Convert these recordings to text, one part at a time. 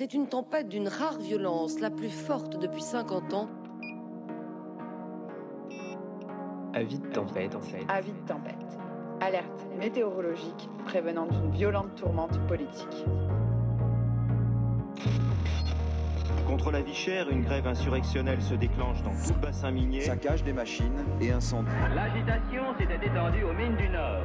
C'est une tempête d'une rare violence, la plus forte depuis 50 ans. Avis de tempête. Avis de tempête. Alerte météorologique prévenant d'une violente tourmente politique. Contre la vie chère, une grève insurrectionnelle se déclenche dans tout le bassin minier. Saccage des machines et incendie. L'agitation s'était étendue aux mines du Nord.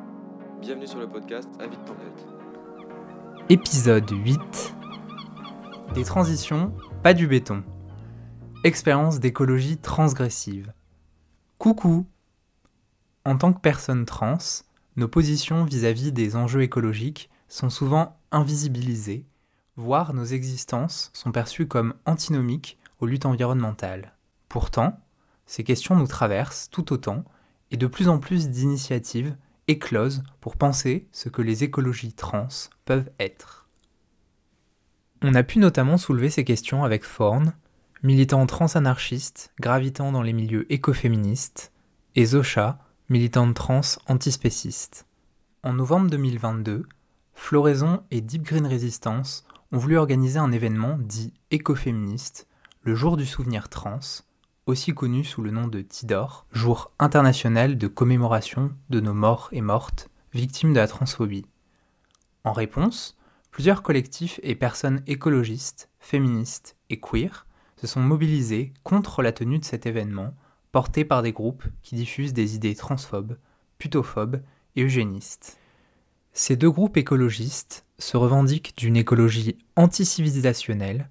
Bienvenue sur le podcast. Épisode 8 Des transitions, pas du béton. Expérience d'écologie transgressive. Coucou En tant que personne trans, nos positions vis-à-vis des enjeux écologiques sont souvent invisibilisées, voire nos existences sont perçues comme antinomiques aux luttes environnementales. Pourtant, ces questions nous traversent tout autant et de plus en plus d'initiatives éclosent pour penser ce que les écologies trans peuvent être. On a pu notamment soulever ces questions avec Forn, militant trans-anarchiste gravitant dans les milieux écoféministes, et Zosha, militante trans antispéciste. En novembre 2022, Floraison et Deep Green Resistance ont voulu organiser un événement dit écoféministe, le jour du souvenir trans, aussi connu sous le nom de Tidor, jour international de commémoration de nos morts et mortes victimes de la transphobie. En réponse, plusieurs collectifs et personnes écologistes, féministes et queer se sont mobilisés contre la tenue de cet événement porté par des groupes qui diffusent des idées transphobes, putophobes et eugénistes. Ces deux groupes écologistes se revendiquent d'une écologie anticivilisationnelle,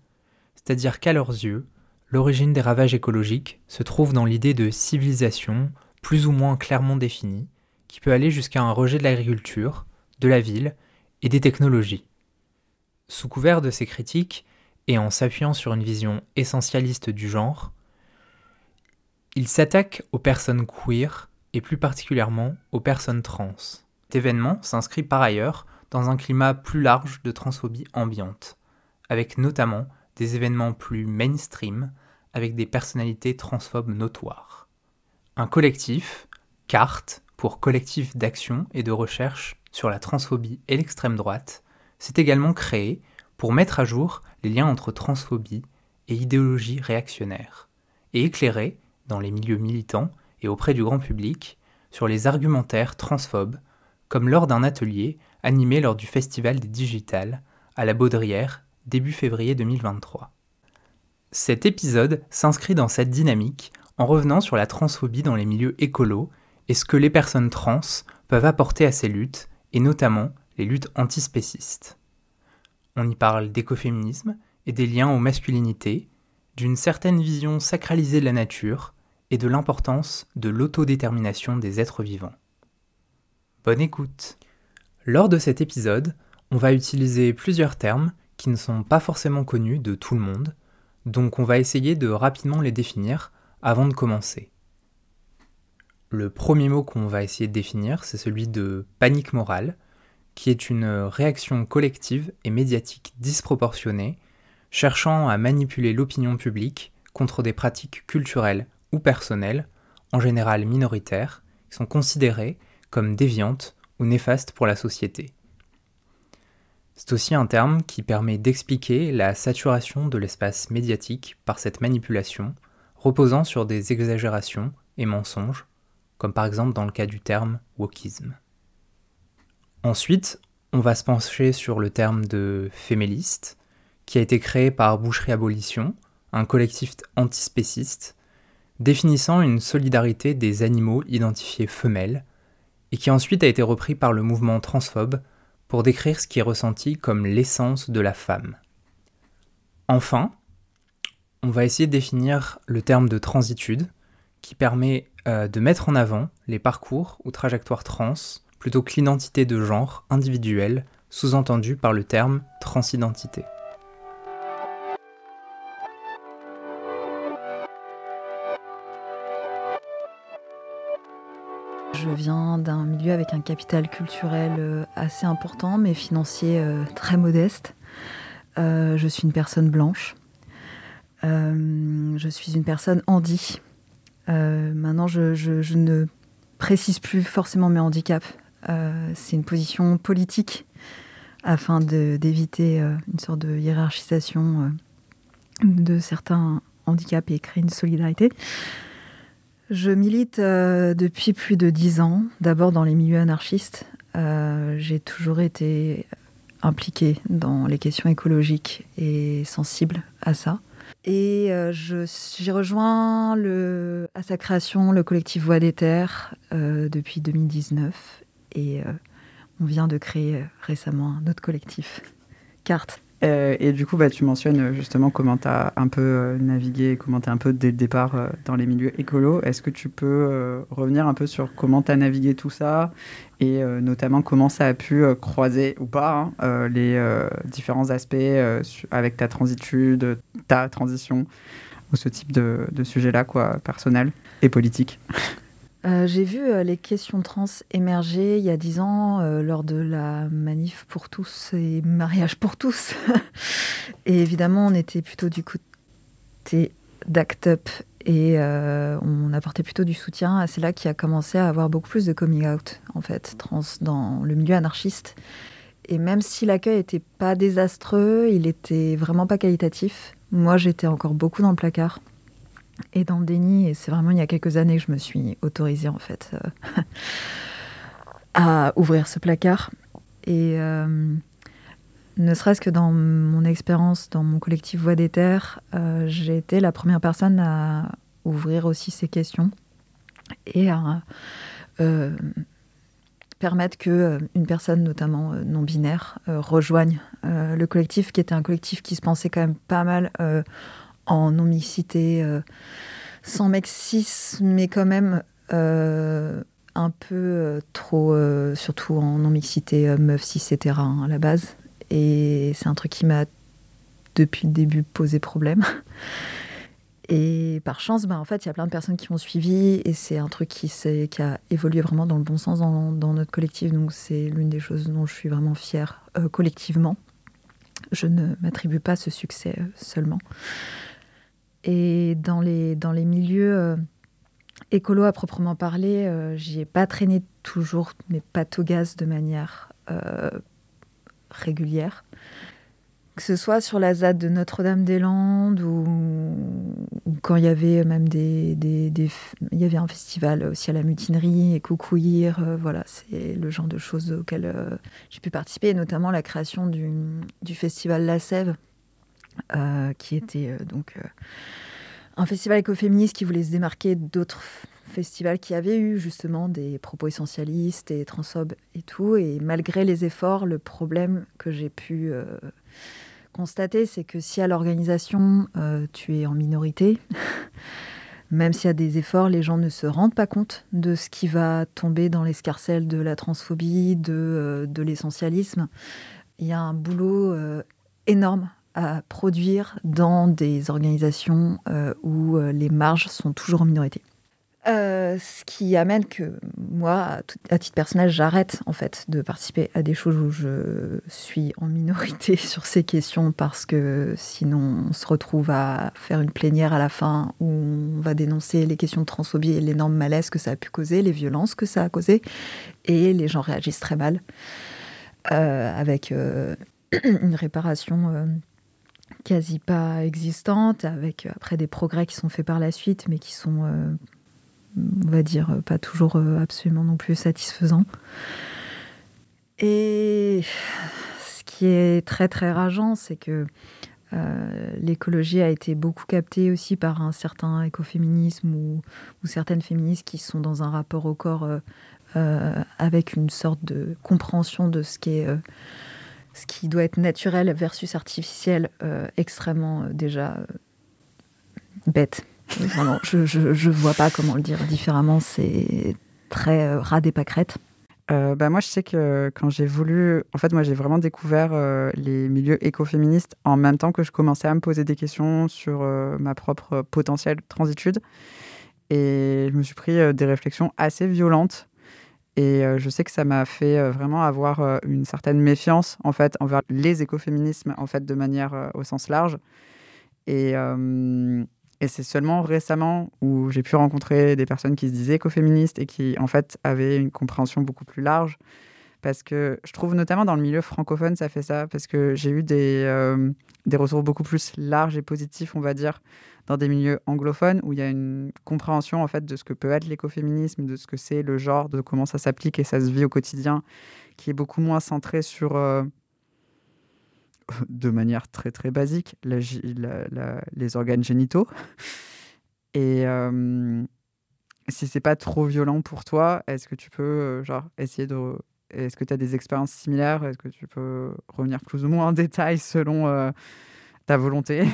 c'est-à-dire qu'à leurs yeux, l'origine des ravages écologiques se trouve dans l'idée de civilisation plus ou moins clairement définie, qui peut aller jusqu'à un rejet de l'agriculture, de la ville et des technologies. Sous couvert de ces critiques, et en s'appuyant sur une vision essentialiste du genre, il s'attaque aux personnes queer et plus particulièrement aux personnes trans. Cet événement s'inscrit par ailleurs dans un climat plus large de transphobie ambiante, avec notamment des événements plus mainstream avec des personnalités transphobes notoires. Un collectif, CART, pour collectif d'action et de recherche sur la transphobie et l'extrême droite, s'est également créé pour mettre à jour les liens entre transphobie et idéologie réactionnaire, et éclairer, dans les milieux militants et auprès du grand public, sur les argumentaires transphobes, comme lors d'un atelier animé lors du Festival des Digitales à la Baudrière début février 2023. Cet épisode s'inscrit dans cette dynamique en revenant sur la transphobie dans les milieux écolos et ce que les personnes trans peuvent apporter à ces luttes, et notamment les luttes antispécistes. On y parle d'écoféminisme et des liens aux masculinités, d'une certaine vision sacralisée de la nature et de l'importance de l'autodétermination des êtres vivants. Bonne écoute Lors de cet épisode, on va utiliser plusieurs termes qui ne sont pas forcément connus de tout le monde, donc on va essayer de rapidement les définir avant de commencer. Le premier mot qu'on va essayer de définir, c'est celui de panique morale, qui est une réaction collective et médiatique disproportionnée, cherchant à manipuler l'opinion publique contre des pratiques culturelles ou personnelles, en général minoritaires, qui sont considérées comme déviantes ou néfastes pour la société. C'est aussi un terme qui permet d'expliquer la saturation de l'espace médiatique par cette manipulation, reposant sur des exagérations et mensonges, comme par exemple dans le cas du terme wokisme. Ensuite, on va se pencher sur le terme de féméliste, qui a été créé par Boucherie Abolition, un collectif antispéciste, définissant une solidarité des animaux identifiés femelles, et qui ensuite a été repris par le mouvement transphobe pour décrire ce qui est ressenti comme l'essence de la femme. Enfin, on va essayer de définir le terme de transitude, qui permet euh, de mettre en avant les parcours ou trajectoires trans plutôt que l'identité de genre individuelle sous-entendue par le terme transidentité. Je viens d'un milieu avec un capital culturel assez important, mais financier très modeste. je suis une personne blanche. je suis une personne handi. maintenant, je, ne précise plus forcément mes handicaps. C'est une position politique afin d'éviter une sorte de hiérarchisation de certains handicaps et créer une solidarité. Je milite euh, depuis plus de dix ans, d'abord dans les milieux anarchistes. Euh, j'ai toujours été impliquée dans les questions écologiques et sensible à ça. Et euh, j'ai rejoint à sa création le collectif Voix des Terres depuis 2019 et on vient de créer récemment un autre collectif, Carte. Euh, et du coup, bah, tu mentionnes euh, justement comment tu as un peu euh, navigué, comment tu un peu dès le départ dans les milieux écolos. Est-ce que tu peux revenir un peu sur comment tu as navigué tout ça et notamment comment ça a pu croiser ou pas hein, les différents aspects avec ta transitude, ta transition ou ce type de, de sujet-là, quoi, personnel et politique? Euh, j'ai vu euh, les questions trans émerger il y a dix ans euh, lors de la manif pour tous et mariage pour tous. et évidemment, on était plutôt du côté d'Act Up et on apportait plutôt du soutien. C'est là qu'il a commencé à avoir beaucoup plus de coming out, en fait, trans dans le milieu anarchiste. Et même si l'accueil n'était pas désastreux, il était vraiment pas qualitatif. Moi, j'étais encore beaucoup dans le placard et dans le déni. Et c'est vraiment il y a quelques années que je me suis autorisée en fait euh, à ouvrir ce placard. Et euh, ne serait-ce que dans mon expérience dans mon collectif Voix des Terres, euh, j'ai été la première personne à ouvrir aussi ces questions et à permettre que une personne, notamment non binaire, rejoigne le collectif, qui était un collectif qui se pensait quand même pas mal en non-mixité, euh, sans cis, mais quand même euh, un peu euh, trop, surtout en non-mixité meuf cis etc. Hein, à la base. Et c'est un truc qui m'a depuis le début posé problème. Et par chance, bah, en fait, il y a plein de personnes qui ont suivi et c'est un truc qui, qui a évolué vraiment dans le bon sens dans, notre collectif. Donc c'est l'une des choses dont je suis vraiment fière collectivement. Je ne m'attribue pas ce succès seulement. Et dans les, dans les milieux euh, écolos à proprement parler, euh, j'y ai pas traîné toujours mes gaz de manière euh, régulière. Que ce soit sur la ZAD de Notre-Dame-des-Landes ou, quand il y avait même des, Il y avait un festival aussi à la mutinerie et Coucouir. voilà, c'est le genre de choses auxquelles j'ai pu participer, notamment la création du, festival La Sève euh, qui était euh, donc euh, un festival écoféministe qui voulait se démarquer d'autres festivals qui avaient eu justement des propos essentialistes et transphobes et tout. Et malgré les efforts, le problème que j'ai pu constater, c'est que si à l'organisation, tu es en minorité, même s'il y a des efforts, les gens ne se rendent pas compte de ce qui va tomber dans l'escarcelle de la transphobie, de l'essentialisme. Il y a un boulot énorme à produire dans des organisations euh, où euh, les marges sont toujours en minorité. Euh, ce qui amène que moi, à titre personnel, j'arrête en fait de participer à des choses où je suis en minorité sur ces questions parce que sinon on se retrouve à faire une plénière à la fin où on va dénoncer les questions de transphobie et l'énorme malaise que ça a pu causer, les violences que ça a causé et les gens réagissent très mal avec une réparation quasi pas existante, avec euh, après des progrès qui sont faits par la suite, mais qui sont, euh, on va dire, pas toujours euh, absolument non plus satisfaisants. Et ce qui est très très rageant, c'est que l'écologie a été beaucoup captée aussi par un certain écoféminisme ou, certaines féministes qui sont dans un rapport au corps avec une sorte de compréhension de ce qui est ce qui doit être naturel versus artificiel, euh, extrêmement euh, déjà euh, bête. Vraiment, je, ne vois pas comment le dire différemment. C'est très ras des pâquerettes. bah moi, je sais que quand j'ai voulu, en fait, moi, j'ai vraiment découvert les milieux écoféministes en même temps que je commençais à me poser des questions sur ma propre potentielle transitude. Et je me suis pris des réflexions assez violentes Et je sais que ça m'a fait vraiment avoir une certaine méfiance en fait envers les écoféminismes en fait de manière au sens large. Et, et c'est seulement récemment où j'ai pu rencontrer des personnes qui se disaient écoféministes et qui en fait avaient une compréhension beaucoup plus large. Parce que je trouve notamment dans le milieu francophone, ça fait ça. Parce que j'ai eu des, des retours beaucoup plus larges et positifs, on va dire, dans des milieux anglophones où il y a une compréhension en fait de ce que peut être l'écoféminisme, de ce que c'est le genre, de comment ça s'applique et ça se vit au quotidien, qui est beaucoup moins centré sur, euh, de manière très très basique, les organes génitaux. Et euh, si c'est pas trop violent pour toi, est-ce que tu peux euh, genre essayer de est-ce que tu as des expériences similaires? Est-ce que tu peux revenir plus ou moins en détail selon ta volonté?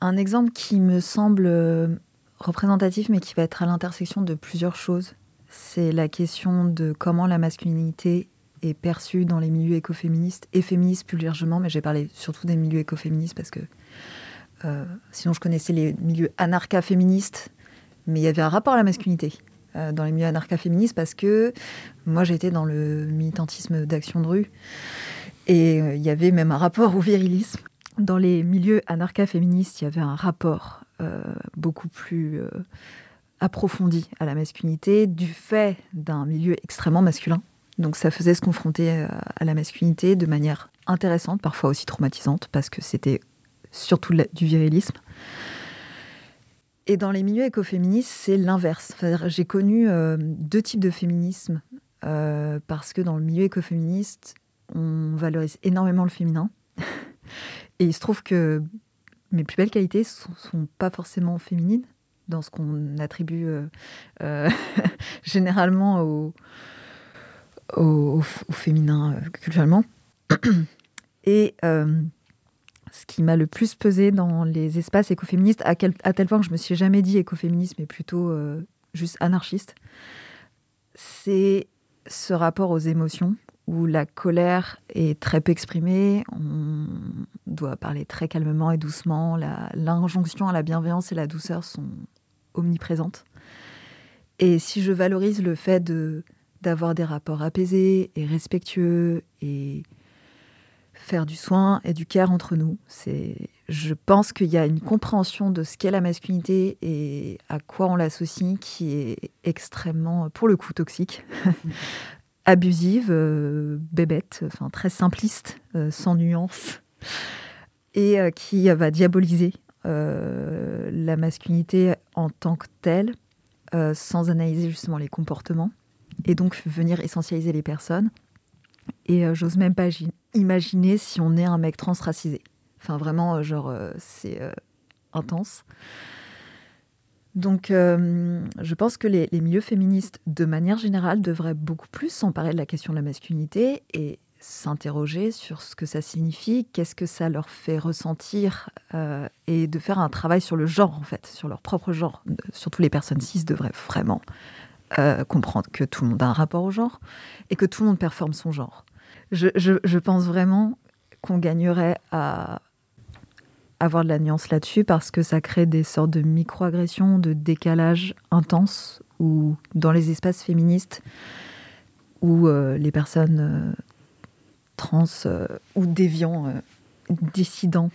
Un exemple qui me semble euh, représentatif, mais qui va être à l'intersection de plusieurs choses, c'est la question de comment la masculinité est perçue dans les milieux écoféministes et féministes plus largement, mais j'ai parlé surtout des milieux écoféministes parce que euh, sinon je connaissais les milieux anarcha-féministes, mais il y avait un rapport à la masculinité euh, dans les milieux anarcha-féministes parce que moi j'étais dans le militantisme d'action de rue et il y avait même un rapport au virilisme dans les milieux anarcha-féministes, il y avait un rapport euh, beaucoup plus euh, approfondi à la masculinité du fait d'un milieu extrêmement masculin. Donc ça faisait se confronter euh, à la masculinité de manière intéressante, parfois aussi traumatisante, parce que c'était surtout du virilisme. Et dans les milieux écoféministes, c'est l'inverse. J'ai connu deux types de féminisme, parce que dans le milieu écoféministe, on valorise énormément le féminin. Et il se trouve que mes plus belles qualités sont, sont pas forcément féminines dans ce qu'on attribue euh, euh, généralement au, au, féminin euh, culturellement. Et ce qui m'a le plus pesé dans les espaces écoféministes, à, tel point que je me suis jamais dit écoféministe, mais plutôt juste anarchiste, c'est ce rapport aux émotions où la colère est très peu exprimée, on doit parler très calmement et doucement, l'injonction à la bienveillance et la douceur sont omniprésentes. Et si je valorise le fait d'avoir des rapports apaisés et respectueux et faire du soin et du care entre nous, je pense qu'il y a une compréhension de ce qu'est la masculinité et à quoi on l'associe qui est extrêmement, pour le coup, toxique. abusive, euh, bébête, enfin très simpliste, euh, sans nuance, et euh, qui va diaboliser la masculinité en tant que telle, sans analyser justement les comportements, et donc venir essentialiser les personnes. Et j'ose même pas imaginer si on est un mec transracisé. Enfin vraiment, genre, c'est intense. Donc, euh, je pense que les, milieux féministes, de manière générale, devraient beaucoup plus s'emparer de la question de la masculinité et s'interroger sur ce que ça signifie, qu'est-ce que ça leur fait ressentir, euh, et de faire un travail sur le genre, en fait, sur leur propre genre. Surtout les personnes cis devraient vraiment euh, comprendre que tout le monde a un rapport au genre et que tout le monde performe son genre. je pense vraiment qu'on gagnerait à avoir de la nuance là-dessus parce que ça crée des sortes de micro-agressions, de décalage intense ou dans les espaces féministes où euh, les personnes euh, trans euh, ou déviants, dissidentes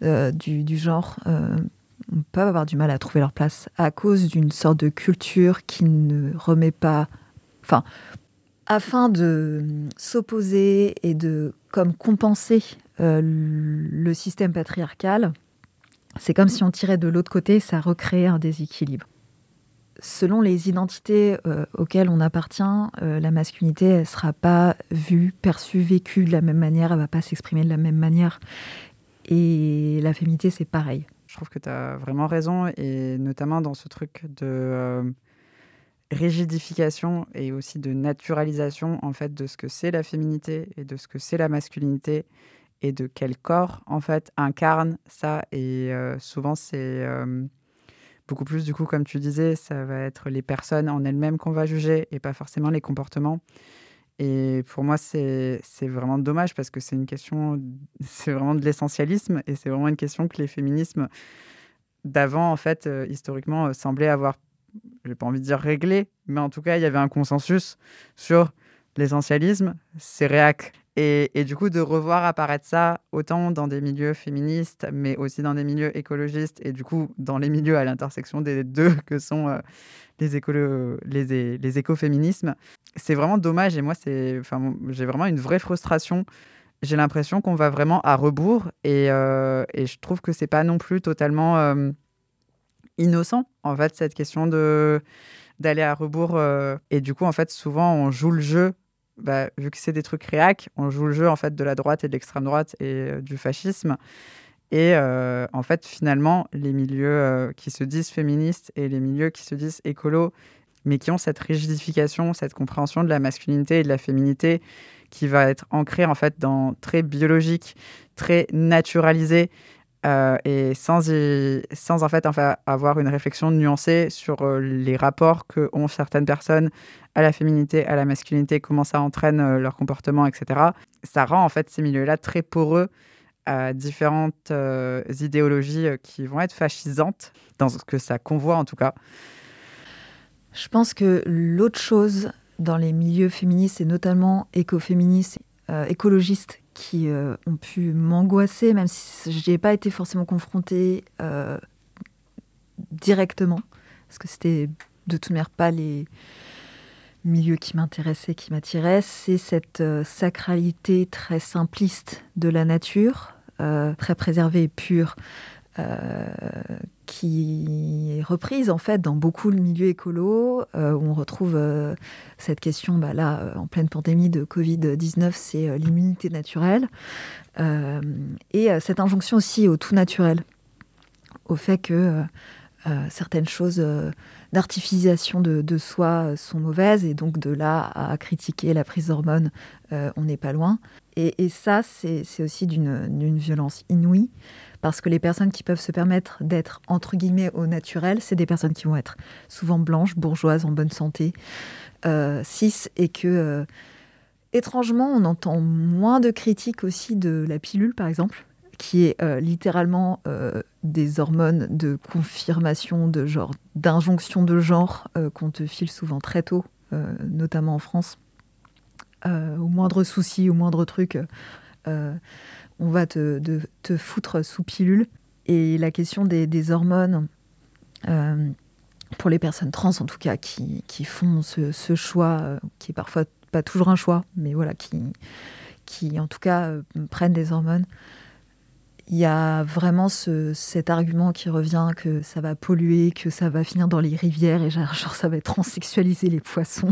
du, du, genre peuvent avoir du mal à trouver leur place à cause d'une sorte de culture qui ne remet pas... Enfin, afin de s'opposer et de comme compenser euh, le système patriarcal, c'est comme si on tirait de l'autre côté, ça recréait un déséquilibre. Selon les identités euh, auxquelles on appartient, euh, la masculinité ne sera pas vue, perçue, vécue de la même manière, elle va pas s'exprimer de la même manière. Et la féminité, c'est pareil. Je trouve que tu as vraiment raison, et notamment dans ce truc de rigidification et aussi de naturalisation en fait de ce que c'est la féminité et de ce que c'est la masculinité de quel corps en fait incarne ça et euh, souvent c'est euh, beaucoup plus du coup comme tu disais ça va être les personnes en elles-mêmes qu'on va juger et pas forcément les comportements et pour moi c'est vraiment dommage parce que c'est une question c'est vraiment de l'essentialisme et c'est vraiment une question que les féminismes d'avant en fait euh, historiquement semblaient avoir j'ai pas envie de dire réglé, mais en tout cas, il y avait un consensus sur l'essentialisme, c'est réac. Et, du coup, de revoir apparaître ça autant dans des milieux féministes, mais aussi dans des milieux écologistes, et du coup, dans les milieux à l'intersection des deux que sont euh, les, écoféminismes, c'est vraiment dommage. Et moi, j'ai vraiment une vraie frustration. J'ai l'impression qu'on va vraiment à rebours, et, euh, je trouve que c'est pas non plus totalement euh, innocent, en fait, cette question d'aller à rebours. Et du coup, en fait, souvent, on joue le jeu bah, vu que c'est des trucs réac, on joue le jeu en fait de la droite et de l'extrême droite et euh, du fascisme. Et euh, en fait, finalement, les milieux euh, qui se disent féministes et les milieux qui se disent écolos, mais qui ont cette rigidification, cette compréhension de la masculinité et de la féminité qui va être ancrée en fait dans très biologique, très naturalisé, euh, et sans, en fait avoir une réflexion nuancée sur euh, les rapports que ont certaines personnes à la féminité, à la masculinité, comment ça entraîne euh, leur comportement, etc. Ça rend en fait ces milieux-là très poreux à différentes idéologies qui vont être fascisantes, dans ce que ça convoit en tout cas. Je pense que l'autre chose dans les milieux féministes et notamment écoféministes, écologistes qui euh, ont pu m'angoisser, même si je n'y ai pas été forcément confrontée euh, directement, parce que c'était de toute manière pas les milieux qui m'intéressaient, qui m'attiraient, c'est cette euh, sacralité très simpliste de la nature, très préservée et pure, qui est reprise en fait dans beaucoup de milieux écolos, euh, où on retrouve euh, cette question, bah, là, en pleine pandémie de Covid-19, c'est l'immunité naturelle, et cette injonction aussi au tout naturel, au fait que certaines choses d'artificialisation de, soi sont mauvaises, et donc de là à critiquer la prise d'hormones, on n'est pas loin. Et ça, c'est aussi d'une violence inouïe parce que les personnes qui peuvent se permettre d'être entre guillemets au naturel, c'est des personnes qui vont être souvent blanches, bourgeoises, en bonne santé, euh, cis, et que euh, étrangement, on entend moins de critiques aussi de la pilule, par exemple, qui est euh, littéralement euh, des hormones de confirmation de genre, d'injonction de genre qu'on te file souvent très tôt, notamment en France. au moindre souci, au moindre truc on va te, te, foutre sous pilule. Et la question des, hormones, euh, pour les personnes trans en tout cas, qui, font ce, choix, euh, qui est parfois pas toujours un choix, mais voilà, qui, qui en tout cas euh, prennent des hormones, il y a vraiment cet argument qui revient que ça va polluer, que ça va finir dans les rivières et genre, ça va transsexualiser les poissons.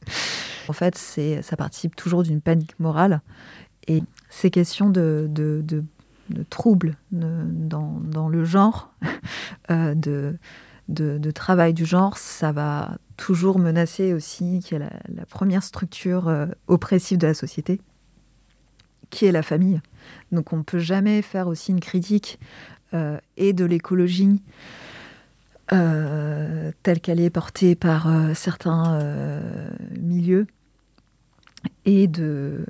en fait, ça participe toujours d'une panique morale et ces questions de, de, troubles dans, dans, le genre, euh, de, de, travail du genre, ça va toujours menacer aussi qui est la, la première structure euh, oppressive de la société, qui est la famille. Donc on ne peut jamais faire aussi une critique euh, et de l'écologie telle qu'elle est portée par certains milieux et de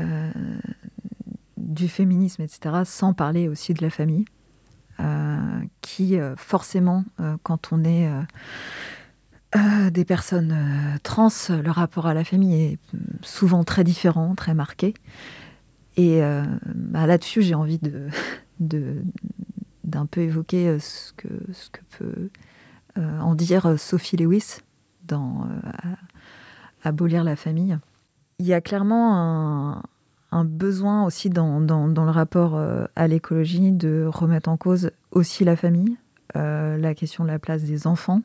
euh, du féminisme, etc., sans parler aussi de la famille, euh, qui forcément, euh, quand on est des personnes trans, le rapport à la famille est souvent très différent, très marqué. Et bah, là-dessus, j'ai envie d'un peu évoquer ce que, ce que peut en dire Sophie Lewis dans Abolir la famille. Il y a clairement un, besoin aussi dans, dans, le rapport euh, à l'écologie de remettre en cause aussi la famille, euh, la question de la place des enfants.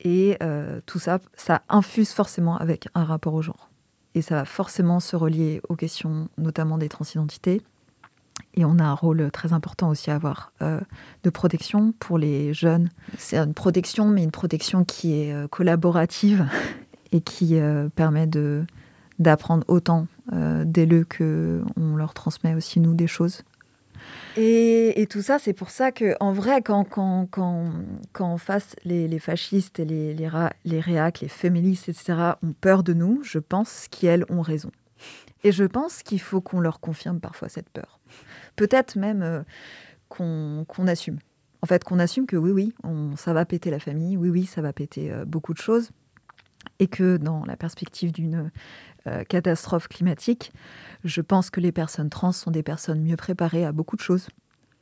Et euh, tout ça, ça infuse forcément avec un rapport au genre. Et ça va forcément se relier aux questions notamment des transidentités. Et on a un rôle très important aussi à avoir de protection pour les jeunes. C'est une protection, mais une protection qui est collaborative et qui permet de, d'apprendre autant euh, dès le que on leur transmet aussi nous des choses. Et, tout ça, c'est pour ça que, en vrai, quand, quand, quand, quand en face les, fascistes et les, les, les réacs, les féministes, etc., ont peur de nous, je pense qu'elles ont raison. Et je pense qu'il faut qu'on leur confirme parfois cette peur. Peut-être même euh, qu'on assume. En fait, qu'on assume que oui, oui, on, ça va péter la famille, oui, oui, ça va péter euh, beaucoup de choses, et que dans la perspective d'une euh, catastrophe climatique, je pense que les personnes trans sont des personnes mieux préparées à beaucoup de choses.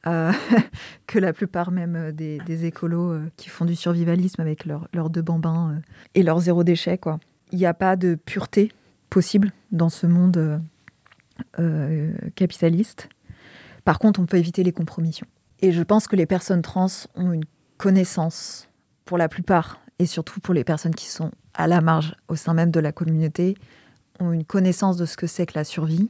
euh, que la plupart même des, des écolos euh, qui font du survivalisme avec leurs deux bambins euh, et leur zéro déchet. Il n'y a pas de pureté possible dans ce monde euh, euh, capitaliste. Par contre, on peut éviter les compromissions. Et je pense que les personnes trans ont une connaissance, pour la plupart, et surtout pour les personnes qui sont à la marge au sein même de la communauté, ont une connaissance de ce que c'est que la survie,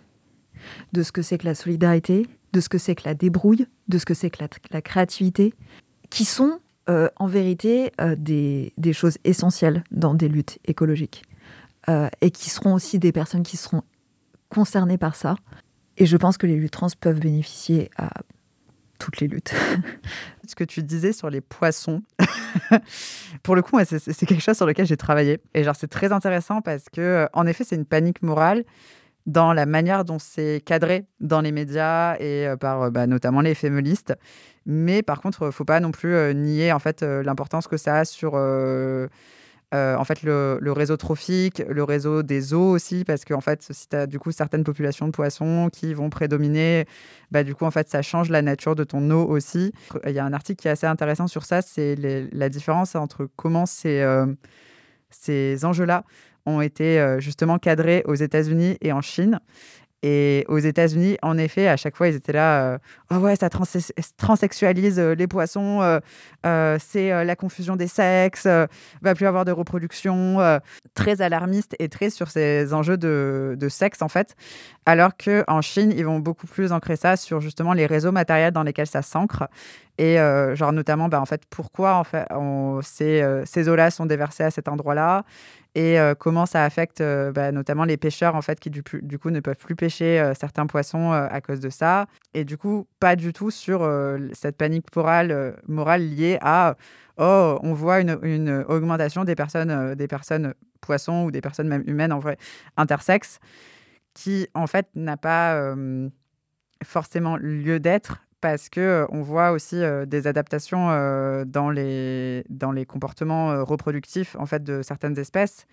de ce que c'est que la solidarité, de ce que c'est que la débrouille, de ce que c'est que la, créativité, qui sont euh, en vérité euh, des, des choses essentielles dans des luttes écologiques. Euh, et qui seront aussi des personnes qui seront concernées par ça. Et je pense que les luttes trans peuvent bénéficier à toutes les luttes. Ce que tu disais sur les poissons, pour le coup, c'est quelque chose sur lequel j'ai travaillé. Et genre, c'est très intéressant parce que, euh, en effet, c'est une panique morale dans la manière dont c'est cadré dans les médias et euh, par euh, bah, notamment les féministes. Mais par contre, faut pas non plus nier en fait l'importance que ça a sur en fait le, réseau trophique, le réseau des eaux aussi, parce que en fait, si tu as du coup certaines populations de poissons qui vont prédominer, bah, du coup en fait ça change la nature de ton eau aussi. Il y a un article qui est assez intéressant sur ça, c'est la différence entre comment ces, euh, ces enjeux-là ont été euh, justement cadrés aux États-Unis et en Chine. Et aux États-Unis, en effet, à chaque fois, ils étaient là. euh, Ah ouais, ça trans- transsexualise euh, les poissons. euh, euh, c'est la confusion des sexes. va plus avoir de reproduction. très alarmiste et très sur ces enjeux de, sexe en fait. Alors que en Chine, ils vont beaucoup plus ancrer ça sur justement les réseaux matériels dans lesquels ça s'ancre. Et genre notamment, bah, en fait, pourquoi en fait ces, ces eaux-là sont déversées à cet endroit-là? Et euh, comment ça affecte euh, bah, notamment les pêcheurs en fait qui du, coup ne peuvent plus pêcher euh, certains poissons à cause de ça. Et du coup pas du tout sur cette panique morale, morale liée à oh on voit une, augmentation des personnes des personnes poissons ou des personnes même humaines en vrai intersexes qui en fait n'a pas forcément lieu d'être parce que on voit aussi des adaptations dans les dans les comportements reproductifs en fait de certaines espèces.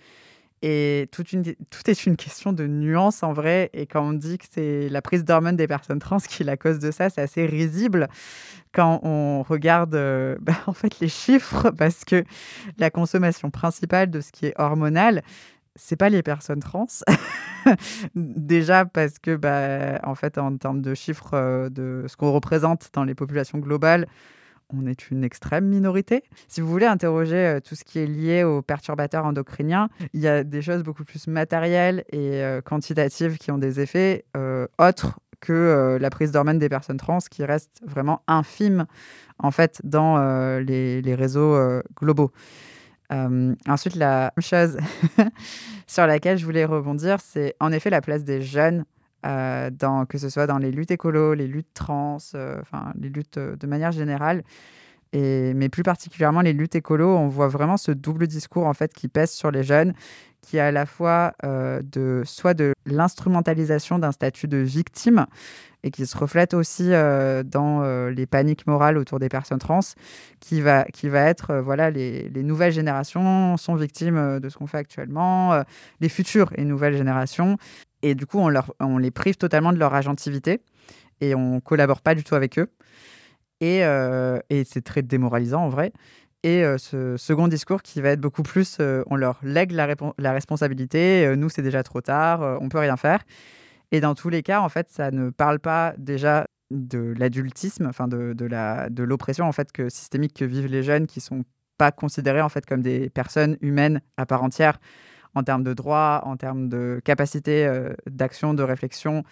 Et toute une, tout est une question de nuance en vrai. Et quand on dit que c'est la prise d'hormones des personnes trans qui est la cause de ça c'est assez risible. Quand on regarde bah, en fait les chiffres parce que la consommation principale de ce qui est hormonal c'est pas les personnes trans. Déjà parce que, bah, en fait, en termes de chiffres euh, de ce qu'on représente dans les populations globales, on est une extrême minorité. Si vous voulez interroger euh, tout ce qui est lié aux perturbateurs endocriniens, il y a des choses beaucoup plus matérielles et euh, quantitatives qui ont des effets autres que la prise d'hormones des personnes trans qui reste vraiment infime en fait dans les, réseaux globaux. Euh, ensuite, la chose sur laquelle je voulais rebondir, c'est en effet la place des jeunes, euh, que ce soit dans les luttes écolo, les luttes trans, euh, enfin les luttes de manière générale. Et, mais plus particulièrement les luttes écolo, on voit vraiment ce double discours en fait qui pèse sur les jeunes, qui est à la fois euh, de soit de l'instrumentalisation d'un statut de victime et qui se reflète aussi euh, dans euh, les paniques morales autour des personnes trans, qui va, qui va être, voilà, les, les nouvelles générations sont victimes de ce qu'on fait actuellement, les futures et nouvelles générations, et du coup, on, leur, on les prive totalement de leur agentivité, et on collabore pas du tout avec eux, et, euh, et c'est très démoralisant en vrai. Et euh, ce second discours qui va être beaucoup plus, euh, on leur lègue la, responsabilité, nous c'est déjà trop tard, on peut rien faire. Et dans tous les cas, en fait, ça ne parle pas déjà de l'adultisme, enfin de, l'oppression en fait que systémique que vivent les jeunes qui sont pas considérés en fait comme des personnes humaines à part entière en termes de droits, en termes de capacité d'action, de réflexion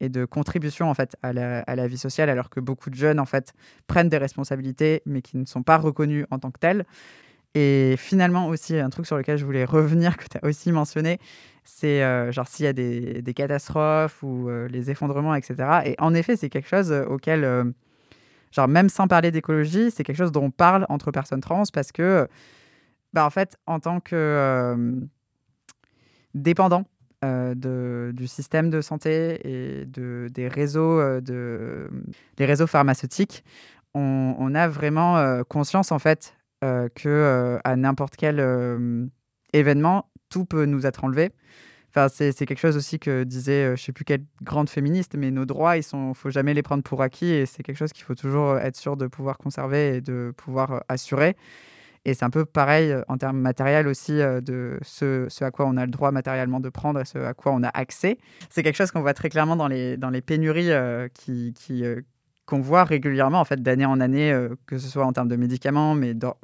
et de contribution en fait à la, à la vie sociale, alors que beaucoup de jeunes en fait prennent des responsabilités mais qui ne sont pas reconnus en tant que tels. Et finalement aussi, un truc sur lequel je voulais revenir, que tu as aussi mentionné, c'est euh, genre s'il y a des, des catastrophes ou euh, les effondrements, etc. Et en effet, c'est quelque chose euh, auquel, genre même sans parler d'écologie, c'est quelque chose dont on parle entre personnes trans parce que, bah, en fait, en tant que dépendant euh, de, du système de santé et de, des réseaux, euh, de, les réseaux pharmaceutiques, on, a vraiment euh, conscience en fait euh, que à n'importe quel événement, tout peut nous être enlevé. Enfin, c'est quelque chose aussi que disait, je sais plus quelle grande féministe, mais nos droits, il ne faut jamais les prendre pour acquis et c'est quelque chose qu'il faut toujours être sûr de pouvoir conserver et de pouvoir assurer. Et c'est un peu pareil euh, en termes matériels aussi euh, de ce, à quoi on a le droit matériellement de prendre et ce à quoi on a accès. C'est quelque chose qu'on voit très clairement dans les, pénuries euh, qu'on voit régulièrement en fait d'année en année, que ce soit en termes de médicaments, mais d'hor-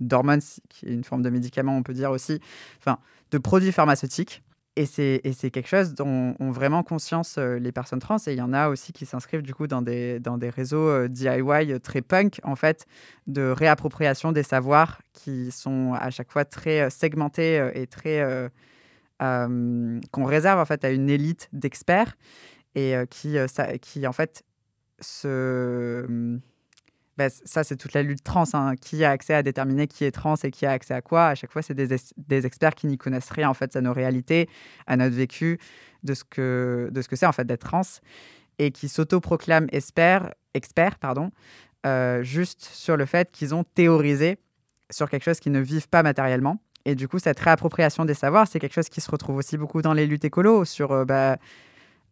d'hormones, qui est une forme de médicament, on peut dire aussi, enfin, de produits pharmaceutiques. Et c'est, quelque chose dont ont vraiment conscience les personnes trans. Et il y en a aussi qui s'inscrivent du coup dans des, dans des réseaux DIY très punk, en fait, de réappropriation des savoirs qui sont à chaque fois très segmentés et très. qu'on réserve en fait à une élite d'experts et qui, qui en fait se. Ben, ça, c'est toute la lutte trans. hein. Qui a accès à déterminer qui est trans et qui a accès à quoi À chaque fois, c'est des, es- des experts qui n'y connaissent rien en fait à nos réalités, à notre vécu, de ce que, ce c'est en fait d'être trans et qui s'autoproclament experts, experts pardon, euh, juste sur le fait qu'ils ont théorisé sur quelque chose qu'ils ne vivent pas matériellement. Et du coup, cette réappropriation des savoirs, c'est quelque chose qui se retrouve aussi beaucoup dans les luttes écolo, sur euh, bah,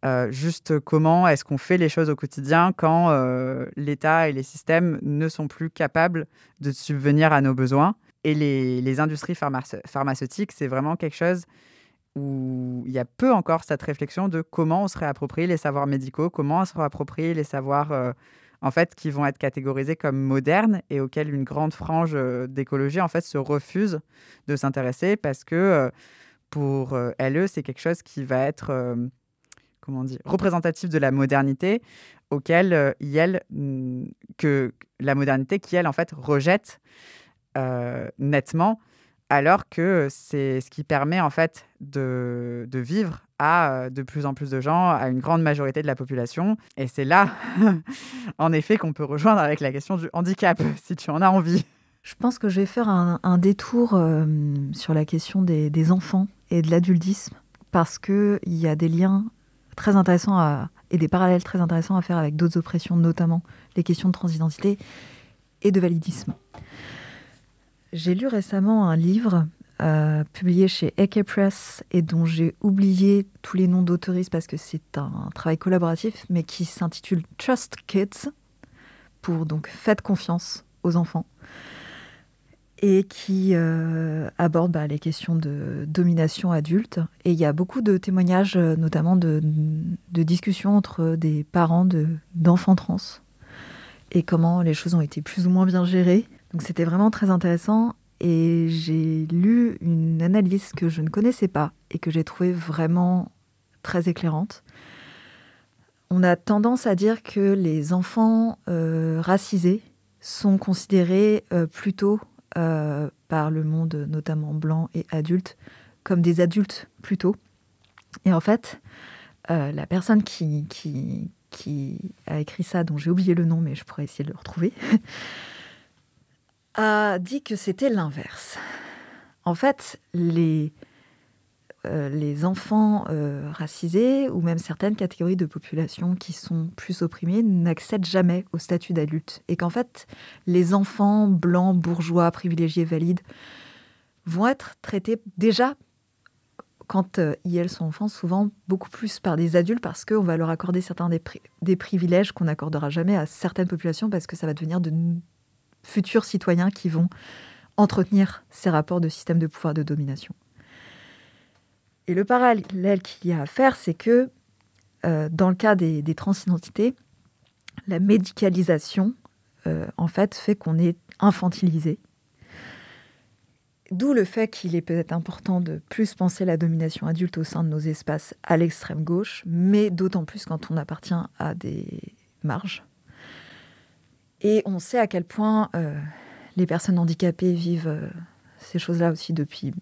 euh, juste comment est-ce qu'on fait les choses au quotidien quand euh, l'État et les systèmes ne sont plus capables de subvenir à nos besoins. Et les, les industries pharmace- pharmaceutiques, c'est vraiment quelque chose où il y a peu encore cette réflexion de comment on se réapproprie les savoirs médicaux, comment on se réapproprie les savoirs euh, en fait qui vont être catégorisés comme modernes et auxquels une grande frange d'écologie en fait se refuse de s'intéresser parce que pour euh, LE c'est quelque chose qui va être comment représentatif de la modernité auquel euh, mm, que la modernité qui elle en fait rejette euh, nettement alors que c'est ce qui permet en fait de, vivre à euh, de plus en plus de gens, à une grande majorité de la population. Et c'est là, en effet, qu'on peut rejoindre avec la question du handicap, si tu en as envie. Je pense que je vais faire un, un détour euh, sur la question des, des enfants et de l'adultisme, parce qu'il y a des liens très intéressants à, et des parallèles très intéressants à faire avec d'autres oppressions, notamment les questions de transidentité et de validisme. J'ai lu récemment un livre euh, publié chez Eke Press et dont j'ai oublié tous les noms d'autoristes parce que c'est un travail collaboratif, mais qui s'intitule Trust Kids, pour donc Faites confiance aux enfants, et qui euh, aborde bah, les questions de domination adulte. Et il y a beaucoup de témoignages, euh, notamment de, discussions entre des parents de- d'enfants trans, et comment les choses ont été plus ou moins bien gérées. Donc c'était vraiment très intéressant. Et j'ai lu une analyse que je ne connaissais pas et que j'ai trouvée vraiment très éclairante. On a tendance à dire que les enfants euh, racisés sont considérés plutôt euh, par le monde, notamment blanc et adulte, comme des adultes plutôt. Et en fait, euh, la personne qui, qui, qui a écrit ça, dont j'ai oublié le nom, mais je pourrais essayer de le retrouver, a dit que c'était l'inverse. En fait, les, euh, les enfants euh, racisés ou même certaines catégories de population qui sont plus opprimées n'accèdent jamais au statut d'adulte. Et qu'en fait, les enfants blancs, bourgeois, privilégiés, valides vont être traités déjà quand euh, ils sont enfants, souvent beaucoup plus par des adultes parce qu'on va leur accorder certains des, des privilèges qu'on n'accordera jamais à certaines populations parce que ça va devenir de futurs citoyens qui vont entretenir ces rapports de système de pouvoir de domination. Et le parallèle qu'il y a à faire, c'est que euh, dans le cas des, transidentités, la médicalisation, euh, en fait, fait qu'on est infantilisé. D'où le fait qu'il est peut-être important de plus penser la domination adulte au sein de nos espaces à l'extrême gauche, mais d'autant plus quand on appartient à des marges. Et on sait à quel point euh, les personnes handicapées vivent ces choses-là aussi depuis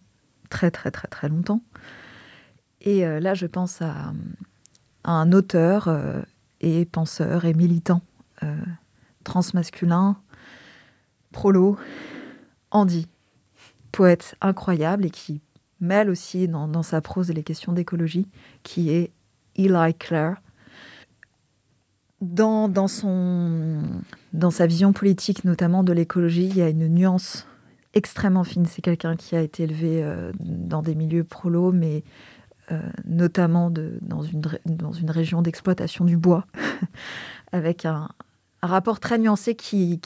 très très très très longtemps. Et euh, là, je pense à, un auteur euh, et penseur et militant euh, transmasculin, prolo, Andy, poète incroyable et qui mêle aussi dans, sa prose les questions d'écologie, qui est Eli Clare. Dans, dans, dans sa vision politique, notamment de l'écologie, il y a une nuance extrêmement fine. C'est quelqu'un qui a été élevé dans des milieux prolo, mais euh, notamment dans, une, dans une région d'exploitation du bois, avec un, rapport très nuancé qui,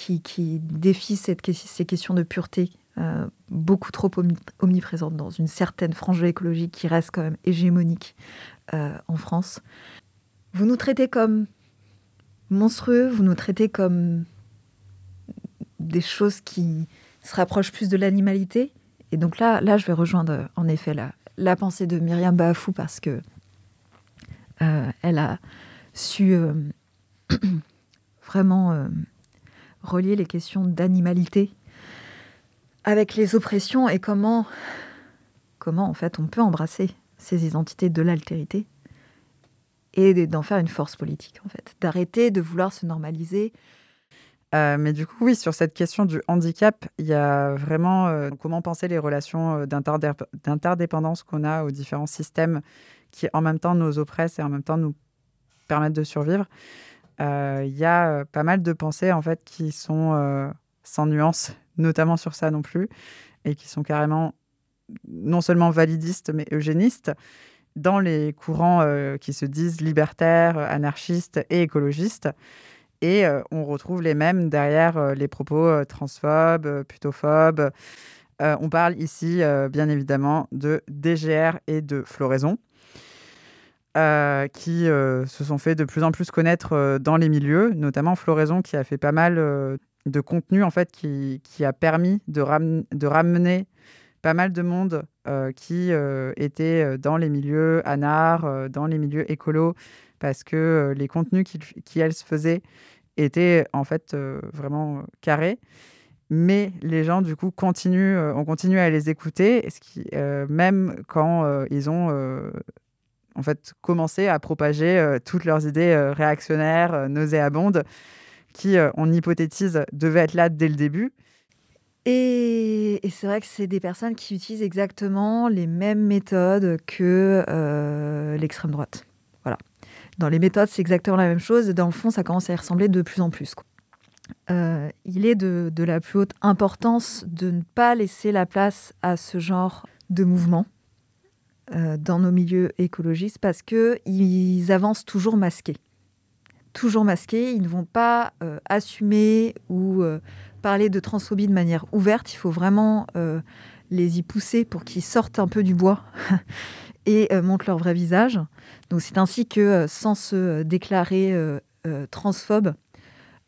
défie ces questions de pureté, euh, beaucoup trop omniprésente dans une certaine frange écologique qui reste quand même hégémonique euh, en France. Vous nous traitez comme monstrueux, vous nous traitez comme des choses qui se rapprochent plus de l'animalité. Et donc là, là, je vais rejoindre en effet la, la pensée de Myriam Bafou parce que euh, elle a su euh, vraiment euh, relier les questions d'animalité avec les oppressions et comment, comment en fait on peut embrasser ces identités de l'altérité et d'en faire une force politique en fait, d'arrêter de vouloir se normaliser. Euh, mais du coup, oui, sur cette question du handicap, il y a vraiment euh, comment penser les relations euh, d'interdépendance qu'on a aux différents systèmes qui en même temps nous oppressent et en même temps nous permettent de survivre. Il y a pas mal de pensées en fait qui sont sans nuance, notamment sur ça non plus, et qui sont carrément non seulement validistes mais eugénistes dans les courants qui se disent libertaires, anarchistes et écologistes. Et euh, on retrouve les mêmes derrière euh, les propos transphobes, putophobes. on parle ici, bien évidemment, de DGR et de floraison. qui se sont fait de plus en plus connaître dans les milieux, notamment Floraison qui a fait pas mal de contenu en fait qui, qui a permis de, de ramener pas mal de monde euh, qui euh, était euh, dans les milieux anards, dans les milieux écolos, parce que les contenus qui, qui, elles, se faisaient étaient en fait vraiment carrés. Mais les gens, du coup, continuent, on continue à les écouter, même quand ils ont en fait commencé à propager toutes leurs idées réactionnaires, nauséabondes, qui, on hypothétise, devaient être là dès le début. Et, c'est vrai que c'est des personnes qui utilisent exactement les mêmes méthodes que euh, l'extrême droite. Dans les méthodes, c'est exactement la même chose. Dans le fond, ça commence à y ressembler de plus en plus. Euh, il est de, de, la plus haute importance de ne pas laisser la place à ce genre de mouvement euh, dans nos milieux écologistes parce qu'ils avancent toujours masqués. Toujours masqués, ils ne vont pas assumer ou parler de transphobie de manière ouverte. Il faut vraiment euh, les y pousser pour qu'ils sortent un peu du bois et euh, montrent leur vrai visage. Donc c'est ainsi que, euh, sans se déclarer transphobes,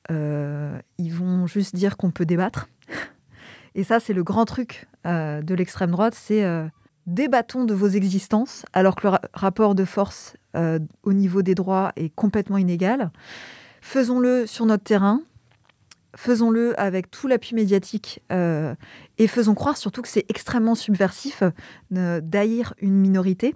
ils vont juste dire qu'on peut débattre. Et ça, c'est le grand truc de l'extrême droite, c'est débattons de vos existences, alors que le rapport de force au niveau des droits est complètement inégal. Faisons-le sur notre terrain, faisons-le avec tout l'appui médiatique euh, et faisons croire surtout que c'est extrêmement subversif euh, d'haïr une minorité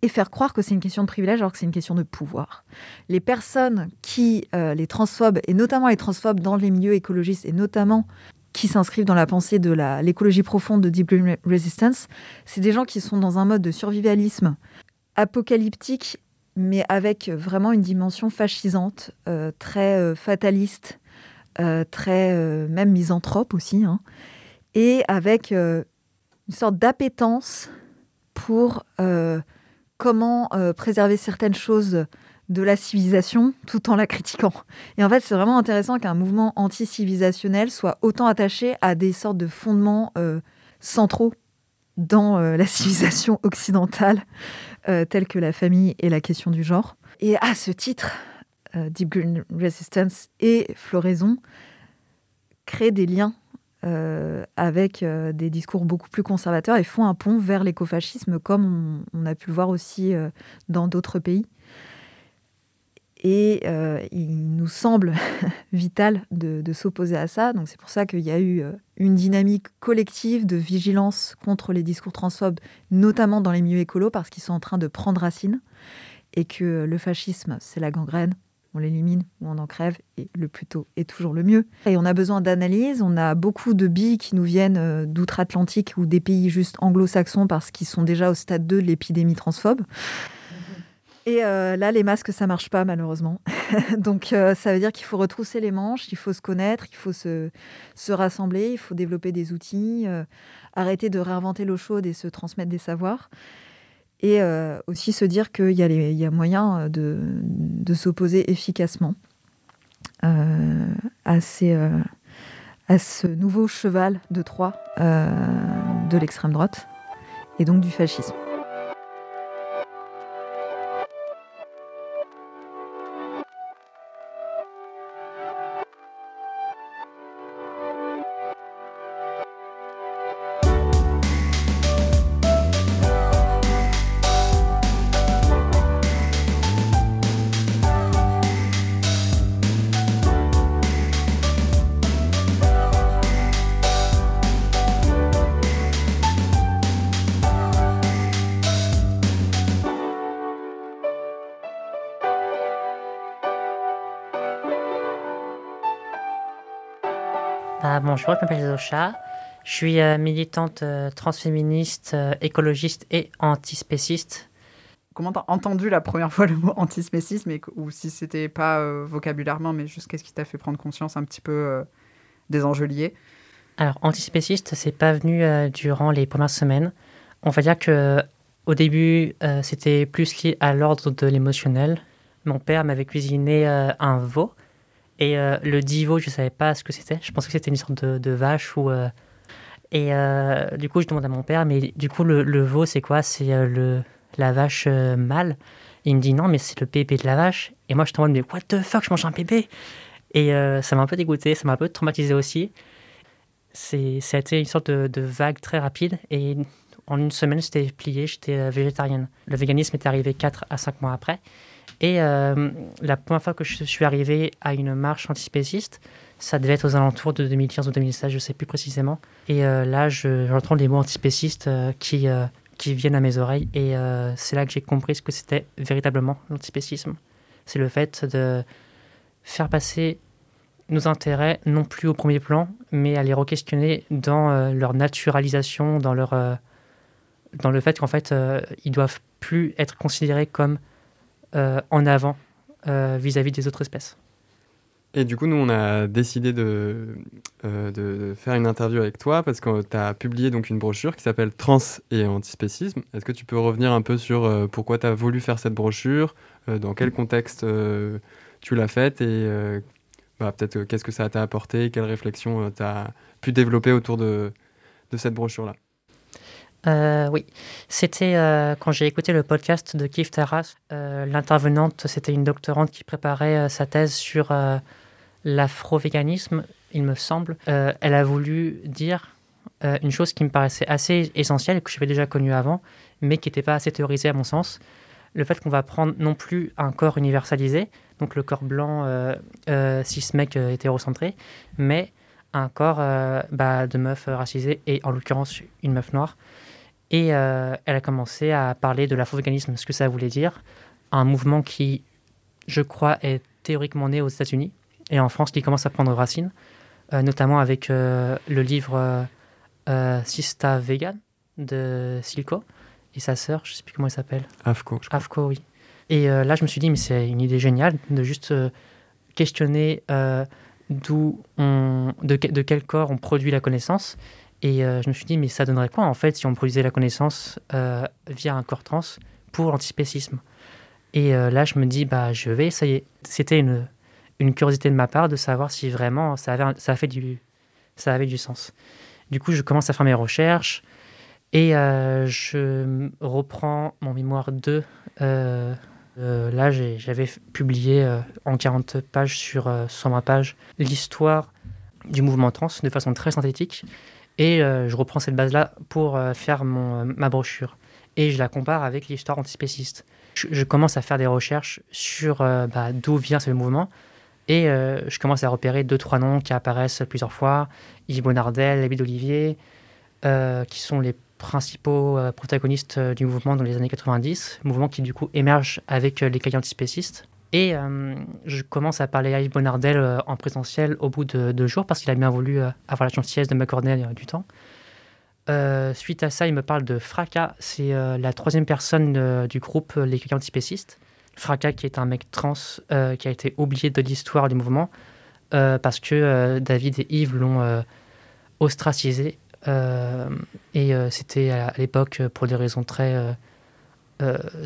et faire croire que c'est une question de privilège alors que c'est une question de pouvoir. Les personnes qui, euh, les transphobes, et notamment les transphobes dans les milieux écologistes, et notamment qui s'inscrivent dans la pensée de l'écologie profonde de Deep Green Resistance, c'est des gens qui sont dans un mode de survivalisme apocalyptique, mais avec vraiment une dimension fascisante, très fataliste, euh, très euh, même misanthrope aussi, hein, et avec euh, une sorte d'appétence pour comment préserver certaines choses de la civilisation tout en la critiquant. Et en fait, c'est vraiment intéressant qu'un mouvement anti-civilisationnel soit autant attaché à des sortes de fondements centraux dans la civilisation occidentale, tels que la famille et la question du genre. Et à ce titre, euh, Deep Green Resistance et Floraison créent des liens euh, avec euh, des discours beaucoup plus conservateurs et font un pont vers l'écofascisme comme on, a pu le voir aussi dans d'autres pays. Et il nous semble vital de, de s'opposer à ça. Donc c'est pour ça qu'il y a eu une dynamique collective de vigilance contre les discours transphobes, notamment dans les milieux écolos, parce qu'ils sont en train de prendre racine et que le fascisme, c'est la gangrène on l'élimine ou on en crève, et le plus tôt est toujours le mieux. Et on a besoin d'analyse, on a beaucoup de billes qui nous viennent euh, d'outre-Atlantique ou des pays juste anglo-saxons parce qu'ils sont déjà au stade 2 de l'épidémie transphobe. Et là, les masques, ça marche pas malheureusement. Donc, ça veut dire qu'il faut retrousser les manches, il faut se connaître, il faut se, se rassembler, il faut développer des outils, arrêter de réinventer l'eau chaude et se transmettre des savoirs. Et aussi se dire qu'il y, a moyen de, de s'opposer efficacement à ces à ce nouveau cheval de Troie euh, de l'extrême droite et donc du fascisme. Bonjour, je m'appelle Zocha. Je suis euh, militante euh, transféministe, euh, écologiste et antispéciste. Comment t'as entendu la première fois le mot antispécisme ou si c'était pas vocabulairement, mais juste qu'est-ce qui t'a fait prendre conscience un petit peu des enjeux liés? Alors, antispéciste, c'est pas venu durant les premières semaines. On va dire que au début, c'était plus lié à l'ordre de l'émotionnel. Mon père m'avait cuisiné un veau et euh, le divo, je ne savais pas ce que c'était. Je pensais que c'était une sorte de, vache ou. Euh, et euh, du coup, je demande à mon père, mais du coup, le, veau, c'est quoi? C'est le la vache mâle. il me dit non, mais c'est le bébé de la vache. Et moi, je te demande, mais what the fuck, je mange un bébé Et ça m'a un peu dégoûté, ça m'a un peu traumatisé aussi. C'est, ça une sorte de, de vague très rapide. Et en une semaine, j'étais plié, j'étais végétarienne. Le véganisme est arrivé 4 à 5 mois après. Et euh, la première fois que je suis arrivé à une marche antispéciste, ça devait être aux alentours de 2015 ou 2016, je ne sais plus précisément. Et euh, là, j'entends les mots antispécistes euh, qui, qui viennent à mes oreilles. Et c'est là que j'ai compris ce que c'était véritablement l'antispécisme. C'est le fait de faire passer nos intérêts non plus au premier plan, mais à les re-questionner dans leur naturalisation, dans, leur, dans le fait qu'en fait, ils doivent plus être considérés comme euh, en avant euh, vis-à-vis des autres espèces. Et du coup, nous, on a décidé de, euh, faire une interview avec toi parce que tu as publié donc une brochure qui s'appelle Trans et antispécisme. Est-ce que tu peux revenir un peu sur pourquoi tu as voulu faire cette brochure, dans quel contexte tu l'as faite et bah, peut-être qu'est-ce que ça t'a apporté, quelles réflexions tu as pu développer autour de cette brochure-là? Euh, oui, c'était euh, quand j'ai écouté le podcast de Kif Taras. Euh, l'intervenante, c'était une doctorante qui préparait sa thèse sur l'afro-véganisme, il me semble. elle a voulu dire une chose qui me paraissait assez essentielle, que j'avais déjà connue avant, mais qui n'était pas assez théorisée à mon sens. Le fait qu'on va prendre non plus un corps universalisé, donc le corps blanc, cis mec hétérocentré, mais un corps bah, de meuf racisée et en l'occurrence une meuf noire. Et euh, elle a commencé à parler de l'afro-véganisme, ce que ça voulait dire. Un mouvement qui, je crois, est théoriquement né aux États-Unis et en France qui commence à prendre racine, euh, notamment avec euh, le livre Sista Vegan de Silko et sa sœur, je ne sais plus comment elle s'appelle. Afko. Je Afko, oui. Et là, je me suis dit, mais c'est une idée géniale de juste questionner d'où on, de, de, quel corps on produit la connaissance et euh, je me suis dit, mais ça donnerait quoi en fait si on produisait la connaissance euh, via un corps trans pour l'antispécisme? Et euh, là, je me dis, bah, je vais essayer. C'était une, curiosité de ma part de savoir si vraiment ça avait, ça, fait du, ça avait du sens. Du coup, je commence à faire mes recherches et je reprends mon mémoire 2. là, j'avais publié en 40 pages sur 120 pages l'histoire du mouvement trans de façon très synthétique. Et euh, je reprends cette base-là pour euh, faire mon, euh, ma brochure. Et je la compare avec l'histoire antispéciste. Je, commence à faire des recherches sur bah, d'où vient ce mouvement. Et je commence à repérer deux, trois noms qui apparaissent plusieurs fois. Yves Bonardel, David Olivier, qui sont les principaux protagonistes du mouvement dans les années 90. Mouvement qui du coup émerge avec les cahiers antispécistes. Et euh, je commence à parler à Yves Bonardel euh, en présentiel au bout de deux jours parce qu'il a bien voulu euh, avoir la gentillesse de m'accorder du temps. suite à ça, il me parle de Fracas. C'est la troisième personne du groupe Les Clients Antispécistes. Fracas, qui est un mec trans, qui a été oublié de l'histoire du mouvement, parce que David et Yves l'ont ostracisé. et c'était à l'époque pour des raisons très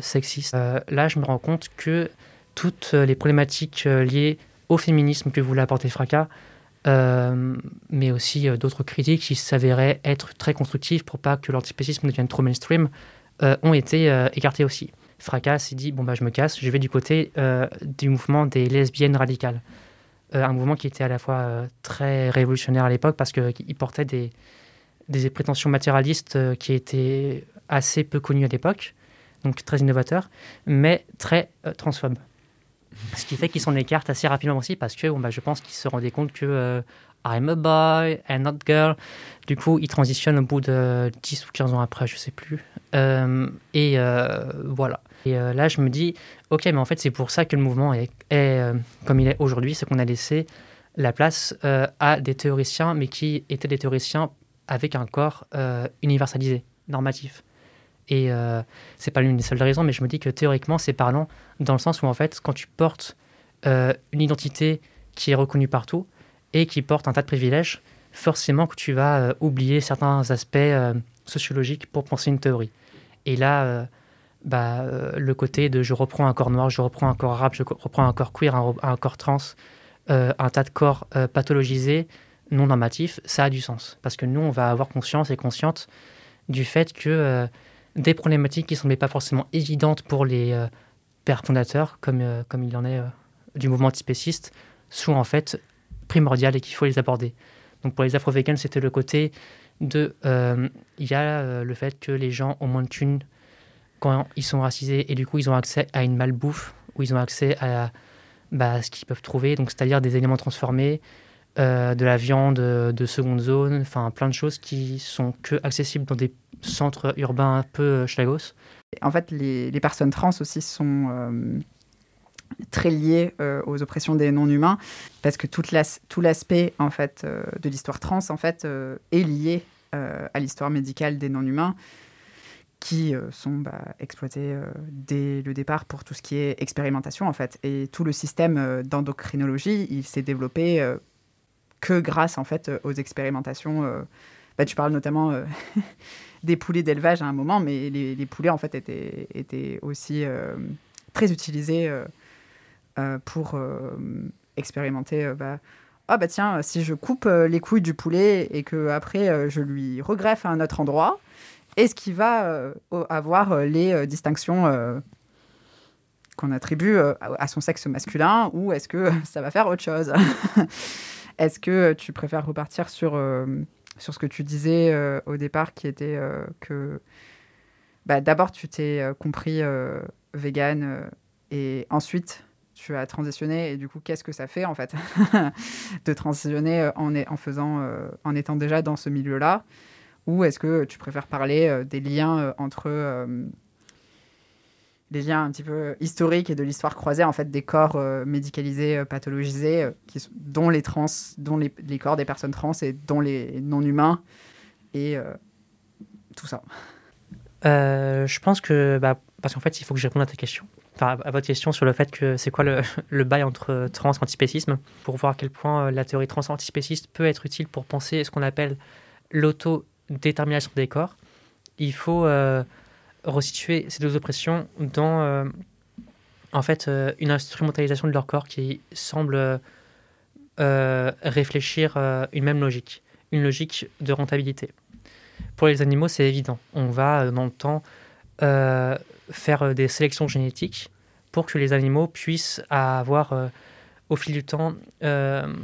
sexistes. là, je me rends compte que toutes les problématiques liées au féminisme que voulait apporter Fracas, mais aussi d'autres critiques qui s'avéraient être très constructives pour pas que l'antispécisme devienne trop mainstream, ont été écartées aussi. Fracas s'est dit bon bah je me casse, je vais du côté euh, du mouvement des lesbiennes radicales, euh, un mouvement qui était à la fois euh, très révolutionnaire à l'époque parce qu'il portait des, des prétentions matérialistes qui étaient assez peu connues à l'époque, donc très innovateurs, mais très transphobes. Ce qui fait qu'ils s'en écartent assez rapidement aussi parce que bon, bah, je pense qu'ils se rendaient compte que I'm a boy and not girl. Du coup, ils transitionnent au bout de 10 ou 15 ans après, je sais plus. et voilà. Et euh, là, je me dis, ok, mais en fait, c'est pour ça que le mouvement est, euh, comme il est aujourd'hui, c'est qu'on a laissé la place euh, à des théoriciens, mais qui étaient des théoriciens avec un corps universalisé, normatif. Et c'est pas l'une des seules raisons, mais je me dis que théoriquement, c'est parlant dans le sens où, en fait, quand tu portes une identité qui est reconnue partout et qui porte un tas de privilèges, forcément que tu vas oublier certains aspects sociologiques pour penser une théorie. Et là, bah, euh, le côté de je reprends un corps noir, je reprends un corps arabe, je reprends un corps queer, un, corps trans, euh, un tas de corps euh, pathologisés, non normatifs, ça a du sens. Parce que nous, on va avoir conscience et consciente du fait que des problématiques qui ne semblaient pas forcément évidentes pour les pères fondateurs, comme, comme il en est du mouvement antispéciste, sont en fait primordiales et qu'il faut les aborder. Donc pour les afro c'était le côté de... Il y a le fait que les gens ont moins de thunes quand ils sont racisés et du coup ils ont accès à une malbouffe, où ils ont accès à bah, ce qu'ils peuvent trouver, donc c'est-à-dire des éléments transformés, euh, de la viande de seconde zone, enfin plein de choses qui sont que accessibles dans des centres urbains un peu euh, schlagos. En fait, les, personnes trans aussi sont euh, très liées aux oppressions des non-humains parce que tout l'aspect en fait de l'histoire trans en fait est lié à l'histoire médicale des non-humains qui euh, sont bah, exploités euh, dès le départ pour tout ce qui est expérimentation en fait. Et tout le système euh, d'endocrinologie, il s'est développé que grâce en fait aux expérimentations. Bah, tu parles notamment des poulets d'élevage à un moment, mais les, poulets en fait étaient, étaient aussi très utilisés pour expérimenter. Bah, ah bah tiens, si je coupe les couilles du poulet et que après je lui regreffe à un autre endroit, est-ce qu'il va euh, avoir euh, les euh, distinctions qu'on attribue à son sexe masculin ou est-ce que ça va faire autre chose? Est-ce que tu préfères repartir sur, sur ce que tu disais au départ qui était que bah, d'abord tu t'es compris vegan et ensuite tu as transitionné et du coup qu'est-ce que ça fait en fait de transitionner en, étant déjà dans ce milieu là ou est-ce que tu préfères parler euh, des liens euh, entre euh, les liens un petit peu historiques et de l'histoire croisée en fait des corps médicalisés, pathologisés, qui, dont les trans, dont les, corps des personnes trans et dont les non humains et tout ça. je pense que bah, parce qu'en fait il faut que je réponde à ta question. Enfin, à votre question sur le fait que c'est quoi le, le, bail entre trans antispécisme, pour voir à quel point la théorie trans antispéciste peut être utile pour penser ce qu'on appelle l'auto détermination des corps, il faut euh, resituer ces deux oppressions dans euh, en fait euh, une instrumentalisation de leur corps qui semble réfléchir une même logique, une logique de rentabilité. Pour les animaux, c'est évident. On va dans le temps faire des sélections génétiques pour que les animaux puissent avoir au fil du temps une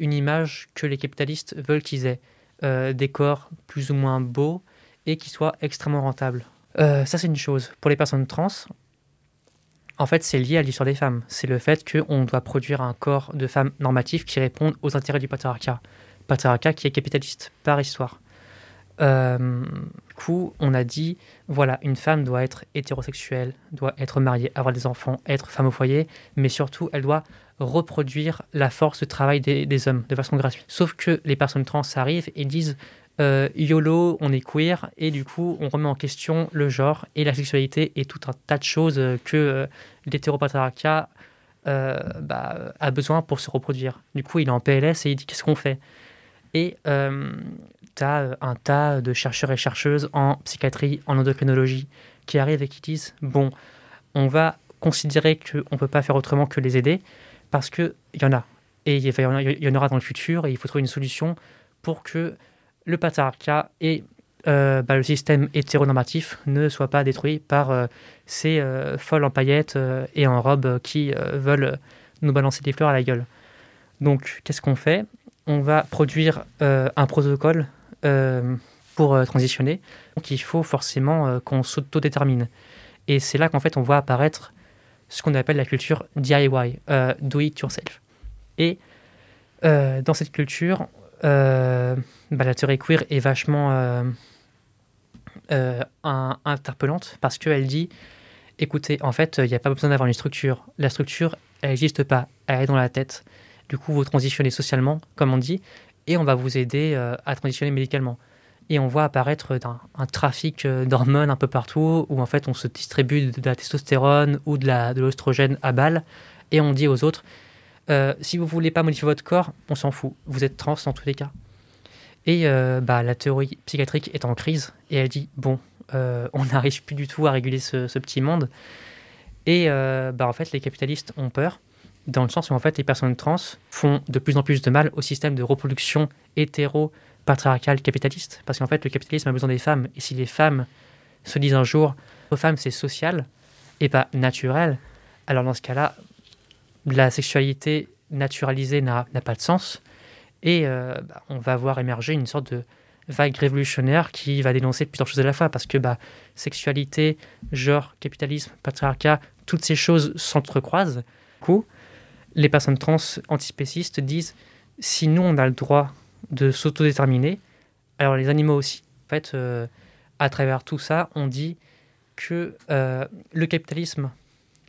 image que les capitalistes veulent qu'ils aient. Euh, des corps plus ou moins beaux et qui soient extrêmement rentables. Euh, ça, c'est une chose. Pour les personnes trans, en fait, c'est lié à l'histoire des femmes. C'est le fait qu'on doit produire un corps de femmes normatif qui répondent aux intérêts du patriarcat. Patriarcat qui est capitaliste par histoire. Euh, du coup, on a dit, voilà, une femme doit être hétérosexuelle, doit être mariée, avoir des enfants, être femme au foyer, mais surtout, elle doit reproduire la force de travail des, hommes de façon gratuite. Sauf que les personnes trans arrivent et disent euh, YOLO, on est queer, et du coup, on remet en question le genre et la sexualité et tout un tas de choses que euh, euh, bah, a besoin pour se reproduire. Du coup, il est en PLS et il dit qu'est-ce qu'on fait? Et tu as un tas de chercheurs et chercheuses en psychiatrie, en endocrinologie, qui arrivent et qui disent bon, on va considérer qu'on ne peut pas faire autrement que les aider parce qu'il y en a. Et il y en aura dans le futur et il faut trouver une solution pour que le patriarcat et euh, bah, le système hétéronormatif ne soient pas détruits par euh, ces euh, folles en paillettes et en robe qui veulent nous balancer des fleurs à la gueule. Donc, qu'est-ce qu'on fait? On va produire un protocole pour transitionner. Donc, il faut forcément qu'on s'autodétermine. Et c'est là qu'en fait, on voit apparaître ce qu'on appelle la culture DIY, do it yourself. Et dans cette culture, bah, la théorie queer est vachement euh, interpellante parce qu'elle dit écoutez, en fait, il n'y a pas besoin d'avoir une structure. La structure, elle n'existe pas. Elle est dans la tête. Du coup, vous transitionnez socialement, comme on dit, et on va vous aider euh, à transitionner médicalement. Et on voit apparaître un, trafic euh, d'hormones un peu partout, où en fait on se distribue de, la testostérone ou de l'oestrogène à balle, et on dit aux autres, si vous voulez pas modifier votre corps, on s'en fout, vous êtes trans dans tous les cas. Et euh, bah, la théorie psychiatrique est en crise et elle dit bon, euh, on n'arrive plus du tout à réguler ce, petit monde. Et euh, bah, en fait, les capitalistes ont peur dans le sens où en fait les personnes trans font de plus en plus de mal au système de reproduction hétéro-patriarcal capitaliste. Parce qu'en fait, le capitalisme a besoin des femmes. Et si les femmes se disent un jour aux femmes c'est social et pas naturel, alors dans ce cas-là, la sexualité naturalisée n'a pas de sens. Et euh, bah, on va voir émerger une sorte de vague révolutionnaire qui va dénoncer plusieurs choses à la fois, parce que bah, sexualité, genre, capitalisme, patriarcat, toutes ces choses s'entrecroisent. Du coup, les personnes trans antispécistes disent si nous, on a le droit de s'autodéterminer, alors les animaux aussi. En fait, euh, à travers tout ça, on dit que euh, le capitalisme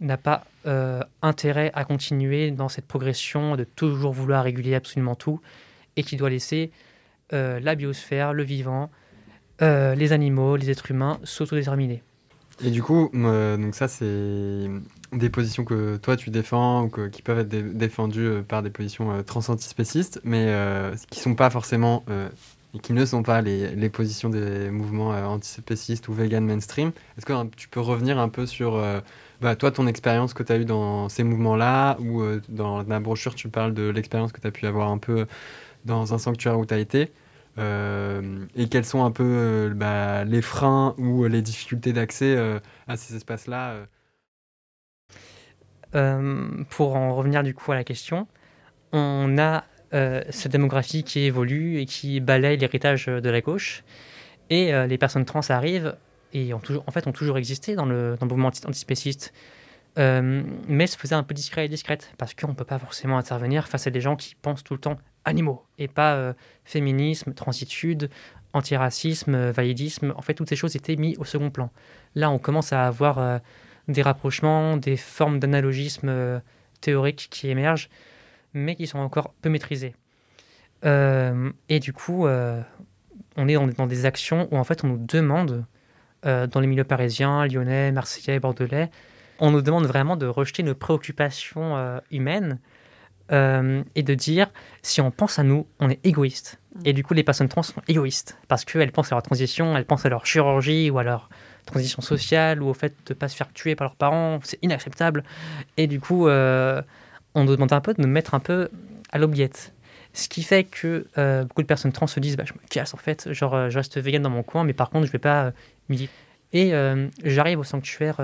n'a pas intérêt à continuer dans cette progression de toujours vouloir réguler absolument tout et qui doit laisser euh, la biosphère, le vivant, euh, les animaux, les êtres humains s'autodéterminer. Et du coup, donc ça, c'est des positions que toi tu défends ou qui peuvent être défendues euh, par des positions transantispécistes, mais qui sont pas forcément et qui ne sont pas les, les positions des mouvements antispécistes ou vegan mainstream. Est-ce que tu peux revenir un peu sur bah, toi, ton expérience que tu as eue dans ces mouvements-là, ou dans la brochure, tu parles de l'expérience que tu as pu avoir un peu dans un sanctuaire où tu as été. Euh, et quels sont un peu euh, bah, les freins ou les difficultés d'accès euh, à ces espaces-là Pour en revenir du coup à la question, on a cette démographie qui évolue et qui balaye l'héritage de la gauche. Et les personnes trans arrivent et ont toujours, en fait ont toujours existé dans le, mouvement antispéciste. mais se faisait un peu discret et discrète parce qu'on ne peut pas forcément intervenir face à des gens qui pensent tout le temps animaux et pas euh, féminisme, transitude, antiracisme, euh, validisme. En fait, toutes ces choses étaient mises au second plan. Là, on commence à avoir euh, des rapprochements, des formes d'analogisme théorique qui émergent, mais qui sont encore peu maîtrisées. et du coup, on est dans, des actions où en fait on nous demande, dans les milieux parisiens, lyonnais, marseillais, bordelais, on nous demande vraiment de rejeter nos préoccupations humaines euh, et de dire si on pense à nous, on est égoïste. Mm. Et du coup, les personnes trans sont égoïstes parce qu'elles pensent à leur transition, elles pensent à leur chirurgie ou à leur transition sociale ou au fait de ne pas se faire tuer par leurs parents. C'est inacceptable. Et du coup, euh, on nous demande un peu de nous mettre un peu à l'obliette. Ce qui fait que euh, beaucoup de personnes trans se disent bah, Je me casse en fait, genre je reste vegan dans mon coin, mais par contre, je ne vais pas Et j'arrive au sanctuaire,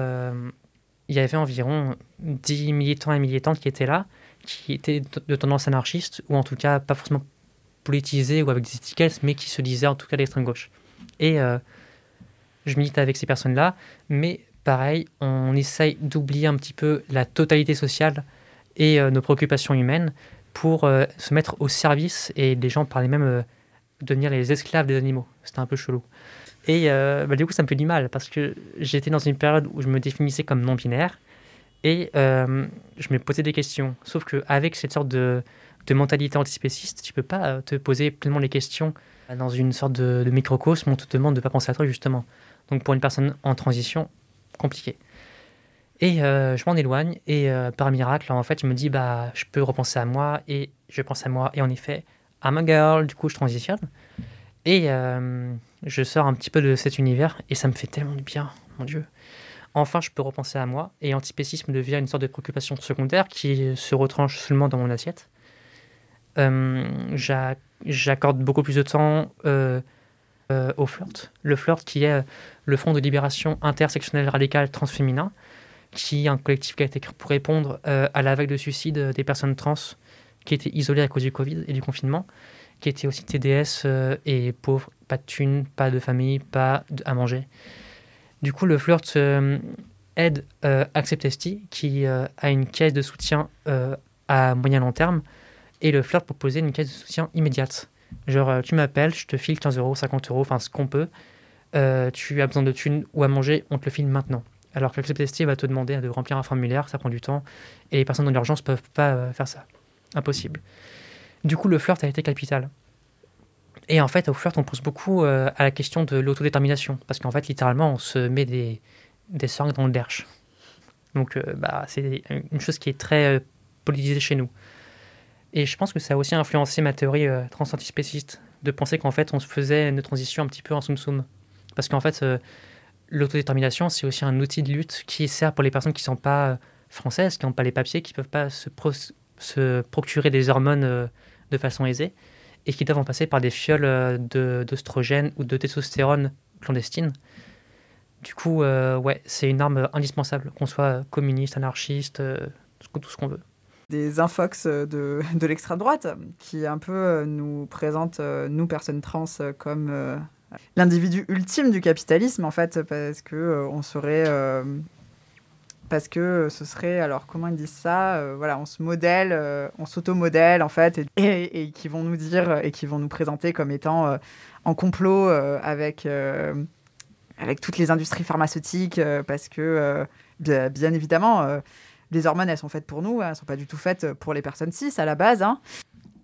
il y avait environ 10 militants et militantes qui étaient là qui étaient de tendance anarchiste, ou en tout cas pas forcément politisés ou avec des étiquettes, mais qui se disaient en tout cas d'extrême gauche. Et euh, je milite avec ces personnes-là, mais pareil, on essaye d'oublier un petit peu la totalité sociale et euh, nos préoccupations humaines pour euh, se mettre au service, et les gens parlaient même de devenir les esclaves des animaux. C'était un peu chelou. Et bah, du coup, ça me fait du mal, parce que j'étais dans une période où je me définissais comme non-binaire, et euh, je me posais des questions. Sauf qu'avec cette sorte de, mentalité antispéciste, tu peux pas te poser pleinement les questions dans une sorte de, microcosme où on te demande de pas penser à toi justement. Donc pour une personne en transition, compliqué. Et euh, je m'en éloigne et euh, par miracle, en fait, je me dis bah je peux repenser à moi et je pense à moi et en effet, I'm a girl. Du coup, je transitionne et euh, je sors un petit peu de cet univers et ça me fait tellement du bien, mon Dieu. Enfin, je peux repenser à moi et antispécisme devient une sorte de préoccupation secondaire qui se retranche seulement dans mon assiette. J'accorde beaucoup plus de temps au flirt. Le flirt qui est le Front de libération intersectionnelle radicale transféminin, qui est un collectif qui a été créé pour répondre euh, à la vague de suicide des personnes trans qui étaient isolées à cause du Covid et du confinement, qui étaient aussi TDS euh, et pauvres, pas de thunes, pas de famille, pas à manger. Du coup, le flirt euh, aide Acceptesti, qui a une caisse de soutien à moyen long terme, et le flirt proposait une caisse de soutien immédiate. Genre, tu m'appelles, je te file 15 euros, 50 euros, enfin ce qu'on peut, euh, tu as besoin de thunes ou à manger, on te le file maintenant. Alors que l'Acceptesti va te demander de remplir un formulaire, ça prend du temps, et les personnes dans l'urgence ne peuvent pas euh, faire ça. Impossible. Du coup, le flirt a été capital. Et en fait, au flirt, on pense beaucoup euh, à la question de l'autodétermination, parce qu'en fait, littéralement, on se met des, des dans le derche. Donc, bah, c'est une chose qui est très politisée chez nous. Et je pense que ça a aussi influencé ma théorie transantispéciste, de penser qu'en fait, on se faisait une transition un petit peu en soum-soum. Parce qu'en fait, euh, l'autodétermination, c'est aussi un outil de lutte qui sert pour les personnes qui ne sont pas euh, françaises, qui n'ont pas les papiers, qui ne peuvent pas se, se, procurer des hormones euh, de façon aisée et qui doivent en passer par des fioles d'oestrogène ou de testostérone clandestine. Du coup, ouais, c'est une arme indispensable, qu'on soit communiste, anarchiste, tout ce qu'on veut des infox de, l'extrême droite qui un peu nous présentent, nous, personnes trans, comme l'individu ultime du capitalisme, en fait, parce que euh, on serait. Euh, parce que ce serait, alors comment ils disent ça euh, Voilà, on se modèle, on s'auto-modèle en fait, et, qui vont nous dire et qui vont nous présenter comme étant en complot avec, avec toutes les industries pharmaceutiques, parce que bien, évidemment, les hormones elles sont faites pour nous, elles ne sont pas du tout faites pour les personnes cis à la base. Hein.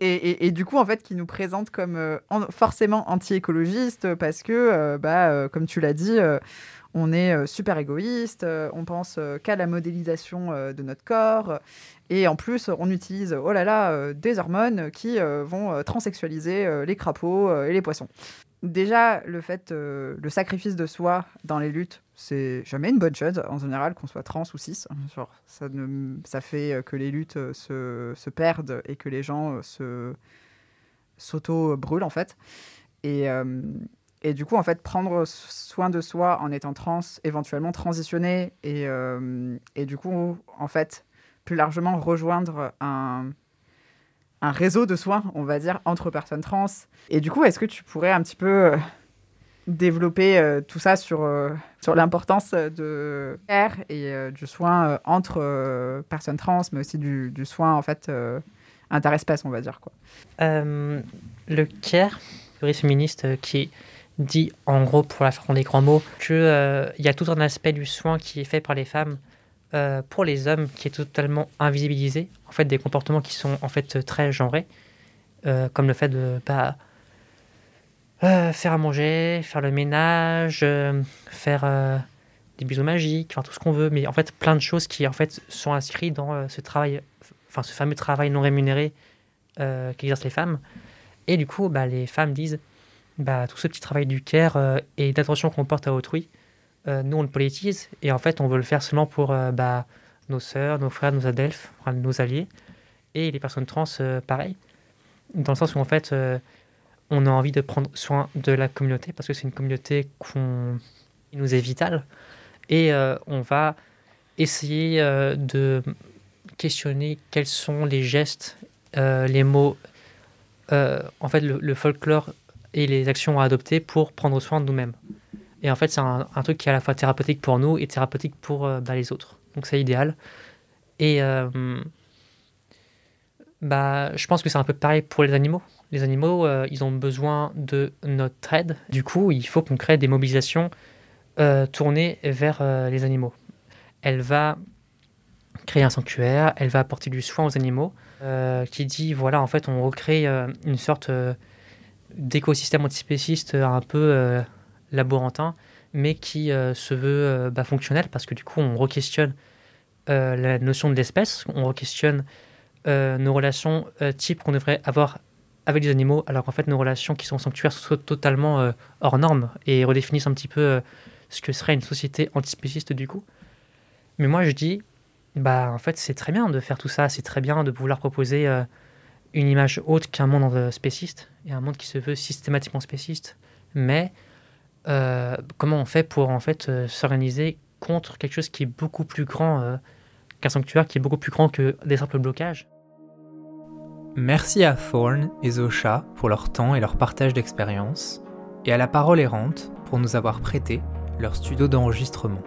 Et, du coup, en fait, qui nous présente comme euh, forcément anti-écologiste parce que, euh, bah, euh, comme tu l'as dit, on est super égoïste, on pense qu'à la modélisation de notre corps. Et en plus, on utilise, oh là là, des hormones qui vont transsexualiser les crapauds et les poissons. Déjà, le fait, le sacrifice de soi dans les luttes, c'est jamais une bonne chose en général, qu'on soit trans ou cis. ça, ne, ça fait que les luttes se, se perdent et que les gens se s'auto-brûlent en fait. Et, euh, et, du coup, en fait, prendre soin de soi en étant trans, éventuellement transitionner et, euh, et du coup, en fait, plus largement rejoindre un, un réseau de soins, on va dire, entre personnes trans. Et du coup, est-ce que tu pourrais un petit peu euh, développer euh, tout ça sur, sur l'importance de care et du soin entre personnes trans, mais aussi du, du soin, en fait, interespèce, on va dire. Quoi. le care, féministe, qui dit, en gros, pour la faire en des grands mots, qu'il y a tout un aspect du soin qui est fait par les femmes euh, pour les hommes qui est totalement invisibilisé, en fait des comportements qui sont en fait très genrés, euh, comme le fait de euh, faire à manger, faire le ménage, faire des bisous magiques, enfin tout ce qu'on veut, mais en fait plein de choses qui en fait sont inscrites dans ce travail, enfin ce fameux travail non rémunéré qu'exercent les femmes. Et du coup, bah, les femmes disent, bah, tout ce petit travail du care et d'attention qu'on porte à autrui, euh, nous, on le politise et en fait, on veut le faire seulement pour euh, bah, nos sœurs, nos frères, nos adelphes, nos alliés et les personnes trans, euh, pareil. Dans le sens où en fait, on a envie de prendre soin de la communauté parce que c'est une communauté qui nous est vitale et on va essayer de questionner quels sont les gestes, les mots, en fait, le folklore et les actions à adopter pour prendre soin de nous-mêmes. Et en fait, c'est un, truc qui est à la fois thérapeutique pour nous et thérapeutique pour euh, bah, les autres. Donc c'est idéal. Et euh, bah, je pense que c'est un peu pareil pour les animaux. Les animaux, euh, ils ont besoin de notre aide. Du coup, il faut qu'on crée des mobilisations tournées vers les animaux. Elle va créer un sanctuaire, elle va apporter du soin aux animaux qui dit voilà, en fait, on recrée une sorte d'écosystème antispéciste un peu laborantin, mais qui se veut bah, fonctionnel parce que du coup, on re-questionne la notion de l'espèce, on re-questionne nos relations types qu'on devrait avoir avec les animaux, alors qu'en fait, nos relations qui sont sanctuaires sont totalement hors normes et redéfinissent un petit peu ce que serait une société antispéciste du coup. Mais moi, je dis, bah en fait c'est très bien de faire tout ça, c'est très bien de vouloir proposer euh, une image autre qu'un monde spéciste et un monde qui se veut systématiquement spéciste. Mais euh, comment on fait pour en fait euh, s'organiser contre quelque chose qui est beaucoup plus grand qu'un sanctuaire, qui est beaucoup plus grand que des simples blocages? Merci à Thorn et Zosha pour leur temps et leur partage d'expérience, et à la parole errante pour nous avoir prêté leur studio d'enregistrement.